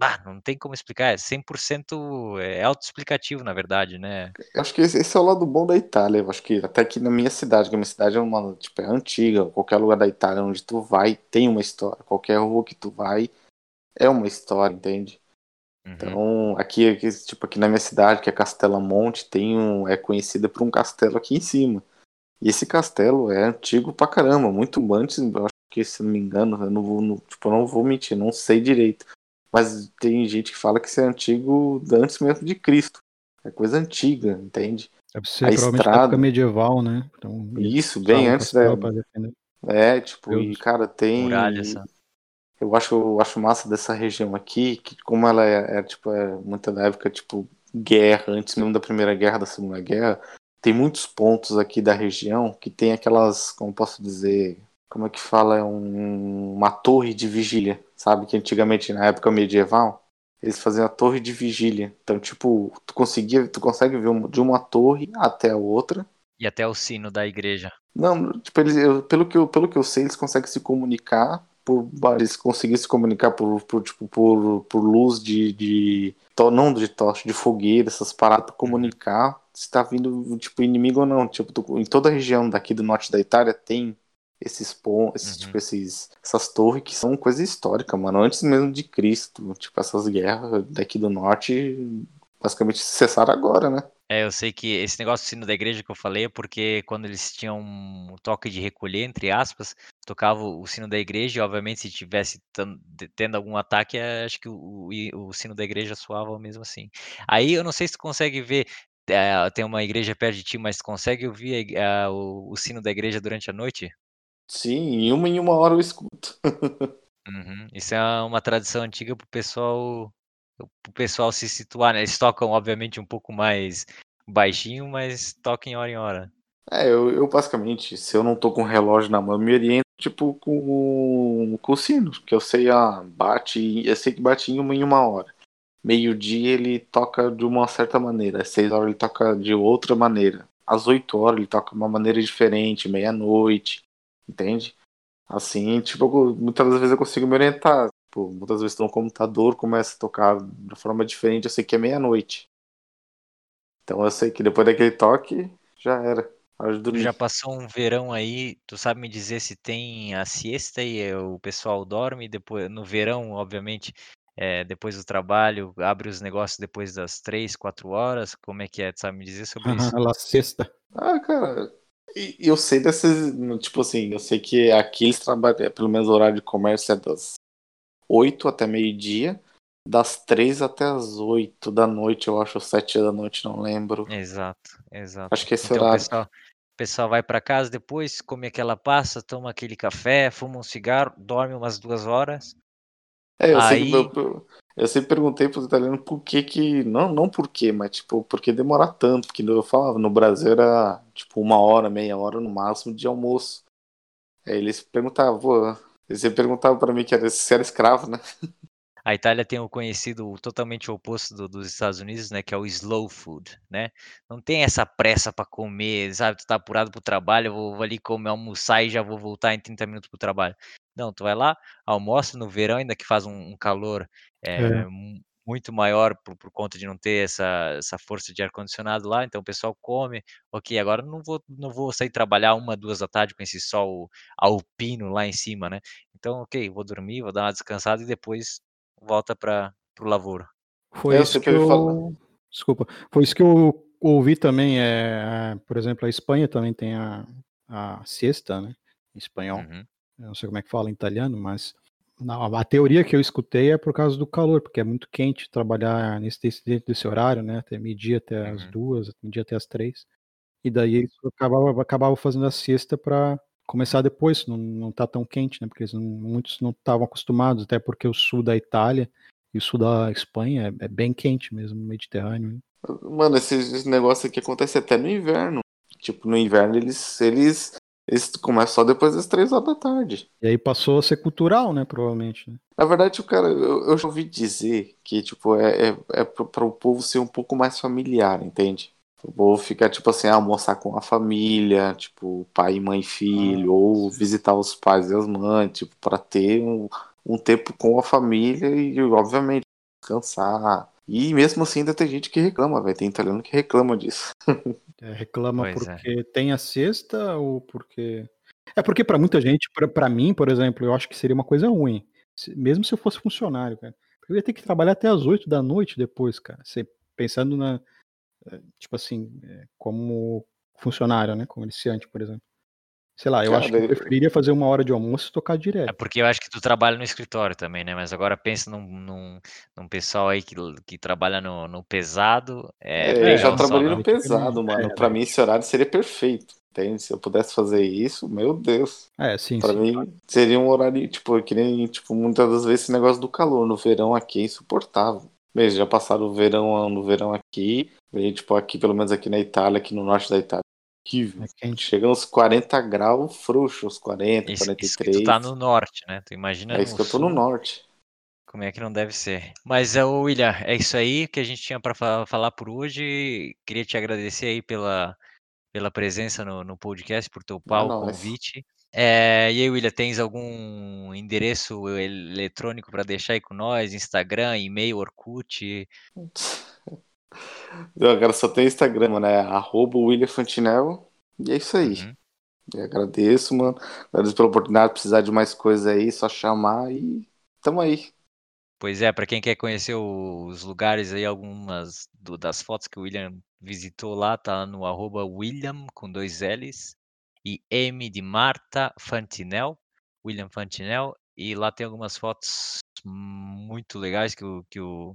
Bah, não tem como explicar, é 100% é autoexplicativo, na verdade, né?
Eu acho que esse, é o lado bom da Itália. Eu acho que até aqui na minha cidade, que a minha cidade é uma, tipo, é antiga, qualquer lugar da Itália onde tu vai tem uma história. Qualquer rua que tu vai é uma história, entende?
Uhum.
Então, aqui, aqui, tipo, aqui na minha cidade, que é Castela Monte, tem um, é conhecida por um castelo aqui em cima. E esse castelo é antigo pra caramba, muito antes, eu acho que, se não me engano, eu não vou, não, tipo, eu não vou mentir, não sei direito. Mas tem gente que fala que isso é antigo antes mesmo de Cristo. É coisa antiga, entende?
Deve ser
A
provavelmente da
estrada.
época medieval, né? Então,
Isso, bem antes da. É, tipo,
Deus.
e cara, tem.
Muralha, essa.
Eu acho, eu acho massa dessa região aqui, que como ela é, é, tipo, é muita da época, tipo, guerra, antes mesmo da Primeira Guerra, da Segunda Guerra, tem muitos pontos aqui da região que tem aquelas, como posso dizer, como é que fala, é um- uma torre de vigília, sabe? Que antigamente, na época medieval, eles faziam a torre de vigília. Então, tipo, tu conseguia, tu consegue ver de uma torre até a outra,
E até o sino da igreja.
não, tipo, eles, eu- pelo, que eu, pelo que eu sei, eles conseguem se comunicar por eles conseguem se comunicar por, por, tipo, por, por luz de, de to- não de tocha, de fogueira, essas paradas pra comunicar se tá vindo tipo inimigo ou não. Tipo, tu- em toda a região daqui do norte da Itália tem esses pontos, esses,
Uhum.
tipo esses essas torres que são coisa histórica, mano, antes mesmo de Cristo. Tipo, essas guerras daqui do norte basicamente cessaram agora, né?
É, eu sei que esse negócio do sino da igreja que eu falei é porque quando eles tinham um toque de recolher, entre aspas, tocava o sino da igreja e, obviamente, se tivesse tendo algum ataque, eh, acho que o, o, o sino da igreja soava mesmo assim. Aí eu não sei se tu consegue ver, eh, tem uma igreja perto de ti, mas tu consegue ouvir a ig- a- o, o sino da igreja durante a noite?
Sim, em uma em uma hora eu escuto.
Uhum. Isso é uma tradição antiga pro pessoal, pro pessoal se situar, né? Eles tocam, obviamente, um pouco mais baixinho, mas tocam em hora em hora.
É, eu, eu basicamente, se eu não tô com o relógio na mão, eu me oriento, tipo, com, com o sino, que eu sei, ah, bate, eu sei que bate em uma em uma hora. Meio-dia ele toca de uma certa maneira, às seis horas ele toca de outra maneira. Às oito horas ele toca de uma maneira diferente, meia-noite, entende? Assim, tipo, eu- muitas das vezes eu consigo me orientar. Tipo, muitas vezes tô no computador, começa a tocar de forma diferente, eu sei que é meia-noite. Então eu sei que depois daquele toque, já era.
Tu já passou um verão aí, tu sabe me dizer se tem a siesta e eh, o pessoal dorme depois no verão, obviamente, eh, depois do trabalho, abre os negócios depois das três, quatro horas, como é que é? Tu sabe me dizer sobre isso?
La sexta.
Ah, cara, e- eu sei dessas, tipo assim, eu sei que aqui eles trabalham, é, pelo menos o horário de comércio é das 8 até meio-dia, das 3 até as 8 da noite, eu acho, ou 7 da noite, não lembro.
Exato, exato.
Acho que esse
Então o
horário.
pessoal, o pessoal vai para casa depois, come aquela passa, toma aquele café, fuma um cigarro, dorme umas duas horas.
É, eu sei que
Aí,
eu, eu, eu sempre perguntei pros italianos por que que, não, não por quê, mas tipo, por que demorar tanto, porque eu falava, no Brasil era tipo uma hora, meia hora no máximo de almoço. Aí eles perguntavam, eles perguntavam pra mim que era, se era escravo, né?
A Itália tem o conhecido totalmente oposto do- dos Estados Unidos, né? Que é o slow food, né? Não tem essa pressa para comer, sabe? Tu tá apurado pro trabalho, eu vou, vou ali comer, almoçar e já vou voltar em 30 minutos pro trabalho. Não, tu vai lá, almoça no verão, ainda que faz um, um calor
É.
é, mu- muito maior por, por conta de não ter essa, essa força de ar-condicionado lá, então o pessoal come, ok, agora não vou, não vou sair trabalhar uma, duas da tarde com esse sol alpino lá em cima, né? Então, ok, vou dormir, vou dar uma descansada e depois volta para o lavouro.
Foi isso que
falar.
eu. Desculpa. Foi isso que eu ouvi também. É, por exemplo, a Espanha também tem a, a siesta, né? Em espanhol.
Uhum.
Eu não sei como é que fala em italiano, mas não, a teoria que eu escutei é por causa do calor, porque é muito quente trabalhar nesse, dentro desse horário, né? Até meio-dia até as
Uhum.
duas, meio-dia até as três. E daí eles acabavam, acabavam fazendo a siesta para começar depois, não, não tá tão quente, né? Porque eles não- muitos não estavam acostumados, até porque o sul da Itália e o sul da Espanha é, é bem quente mesmo, no Mediterrâneo. né?
Mano, esse, esse negócio aqui acontece até no inverno. Tipo, no inverno eles, eles, eles começam só depois das três horas da tarde.
E aí passou a ser cultural, né? Provavelmente. Né?
Na verdade, o cara, eu, eu já ouvi dizer que, tipo, é, é, é para o povo ser um pouco mais familiar, entende? O povo ficar, tipo assim, almoçar com a família, tipo, pai, mãe, filho, ou visitar os pais e as mães, tipo, para ter um, um tempo com a família e, obviamente, descansar. E mesmo assim ainda tem gente que reclama, velho. Tem italiano que reclama disso.
É, reclama
Pois é.
porque tem a sexta ou porque. É porque para muita gente, para mim, por exemplo, eu acho que seria uma coisa ruim. Se- mesmo se eu fosse funcionário, cara. Eu ia ter que trabalhar até as 8 da noite depois, cara. Você, pensando na. Eh, tipo assim, eh, como funcionário, né? Como iniciante, por exemplo. Sei lá, eu
Cara,
acho que eu preferiria fazer uma hora de almoço e tocar
É
direto.
porque eu acho que tu trabalha no escritório também, né? Mas agora pensa num, num, num pessoal aí que, que trabalha no, no pesado. É,
É, eu já trabalhei
só,
no pesado,
É,
mano. Pra
daí-
mim esse horário seria perfeito. Entende? Se eu pudesse fazer isso, meu Deus.
É, sim,
Pra
sim.
mim seria um horário, tipo, que nem, tipo, muitas das vezes esse negócio do calor. No verão aqui é insuportável. Mesmo, já passaram o verão no verão aqui. E, tipo, aqui, pelo menos aqui na Itália, aqui no norte da Itália. Horrível.
É quente.
Chega uns 40 graus frouxos, 40,
Isso, isso que
43.
tu tá no norte, né? Tu imagina
É isso
no
que eu tô no
sul,
norte.
como é que não deve ser. Mas, é, ô, William, é isso aí que a gente tinha para falar por hoje. Queria te agradecer aí pela, pela presença no, no podcast, por topar
Ah,
o
não, é-
convite. É, e aí, William, tens algum endereço eletrônico para deixar aí com nós? Instagram, e-mail, Orkut?
Agora só tenho Instagram, né? Arroba William Fantinel. E é isso aí.
Uhum.
Eu agradeço, mano. Agradeço pela oportunidade. Precisar de mais coisas aí, só chamar e tamo aí.
Pois é, para quem quer conhecer os lugares aí, algumas do- das fotos que o William visitou lá, tá no arroba William com dois L's e M de Marta Fantinel, William Fantinel, e lá tem algumas fotos muito legais que o, que o,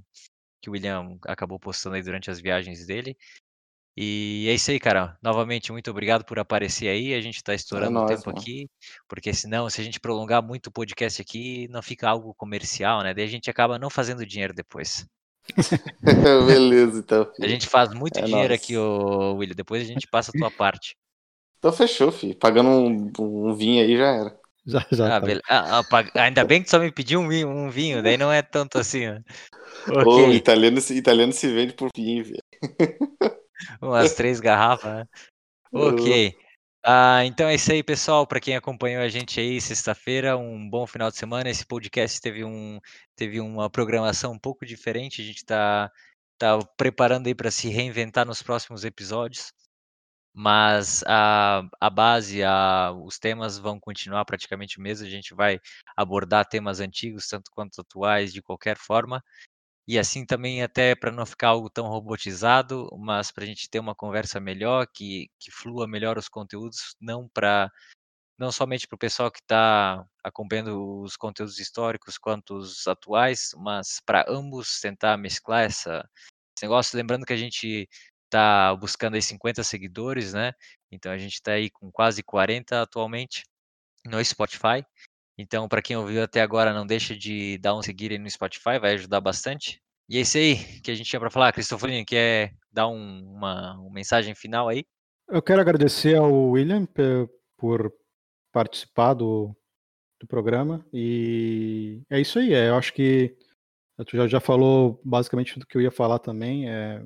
que o William acabou postando aí durante as viagens dele. E é isso aí, cara. Novamente, muito obrigado por aparecer aí. A gente tá estourando o
nóis,
tempo
mano.
aqui, porque senão, se a gente prolongar muito o podcast aqui, não fica algo comercial, né? Daí a gente acaba não fazendo dinheiro depois.
Beleza, então.
A
filho.
gente faz muito
É
dinheiro
nóis.
aqui, ô William. Depois a gente passa a tua parte.
Então fechou, filho. Pagando um, um vinho aí já era.
Já, já
Ah,
tá.
ah, ah, Ainda bem que só me pediu um vinho, um vinho, daí não é tanto assim, ó.
Ô,
Ok,
italiano, se- italiano se vende por vinho, velho.
umas três garrafas, né? Ok. Ah, então é isso aí, pessoal. Para quem acompanhou a gente aí sexta-feira, um bom final de semana. Esse podcast teve, um, teve uma programação um pouco diferente. A gente está tá preparando aí para se reinventar nos próximos episódios. Mas a, a base, a, os temas vão continuar praticamente o mesmo. A gente vai abordar temas antigos, tanto quanto atuais, de qualquer forma. E assim também até para não ficar algo tão robotizado, mas para a gente ter uma conversa melhor, que, que flua melhor os conteúdos, não para não somente para o pessoal que está acompanhando os conteúdos históricos quanto os atuais, mas para ambos tentar mesclar essa, esse negócio. Lembrando que a gente está buscando aí 50 seguidores, né? Então a gente está aí com quase 40 atualmente no Spotify. Então, para quem ouviu até agora, não deixa de dar um seguir aí no Spotify, vai ajudar bastante. E é isso aí que a gente tinha para falar. Cristofolinho, quer dar um- uma, uma mensagem final aí?
Eu quero agradecer ao William por participar do, do programa. E é isso aí. é, eu acho que tu já, já falou basicamente tudo que eu ia falar também. é,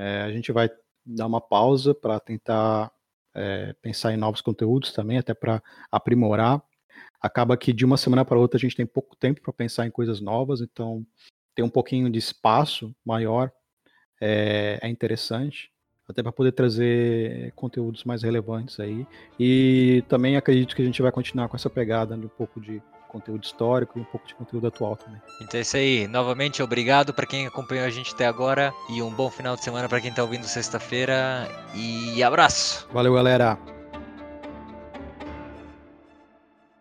é, a gente vai dar uma pausa para tentar é, pensar em novos conteúdos também, até para aprimorar. Acaba que de uma semana para outra a gente tem pouco tempo para pensar em coisas novas, então ter um pouquinho de espaço maior é, é interessante, até para poder trazer conteúdos mais relevantes aí. E também acredito que a gente vai continuar com essa pegada de um pouco de conteúdo histórico e um pouco de conteúdo atual também.
Então é isso aí. Novamente, obrigado para quem acompanhou a gente até agora. E um bom final de semana para quem está ouvindo sexta-feira. E abraço!
Valeu, galera!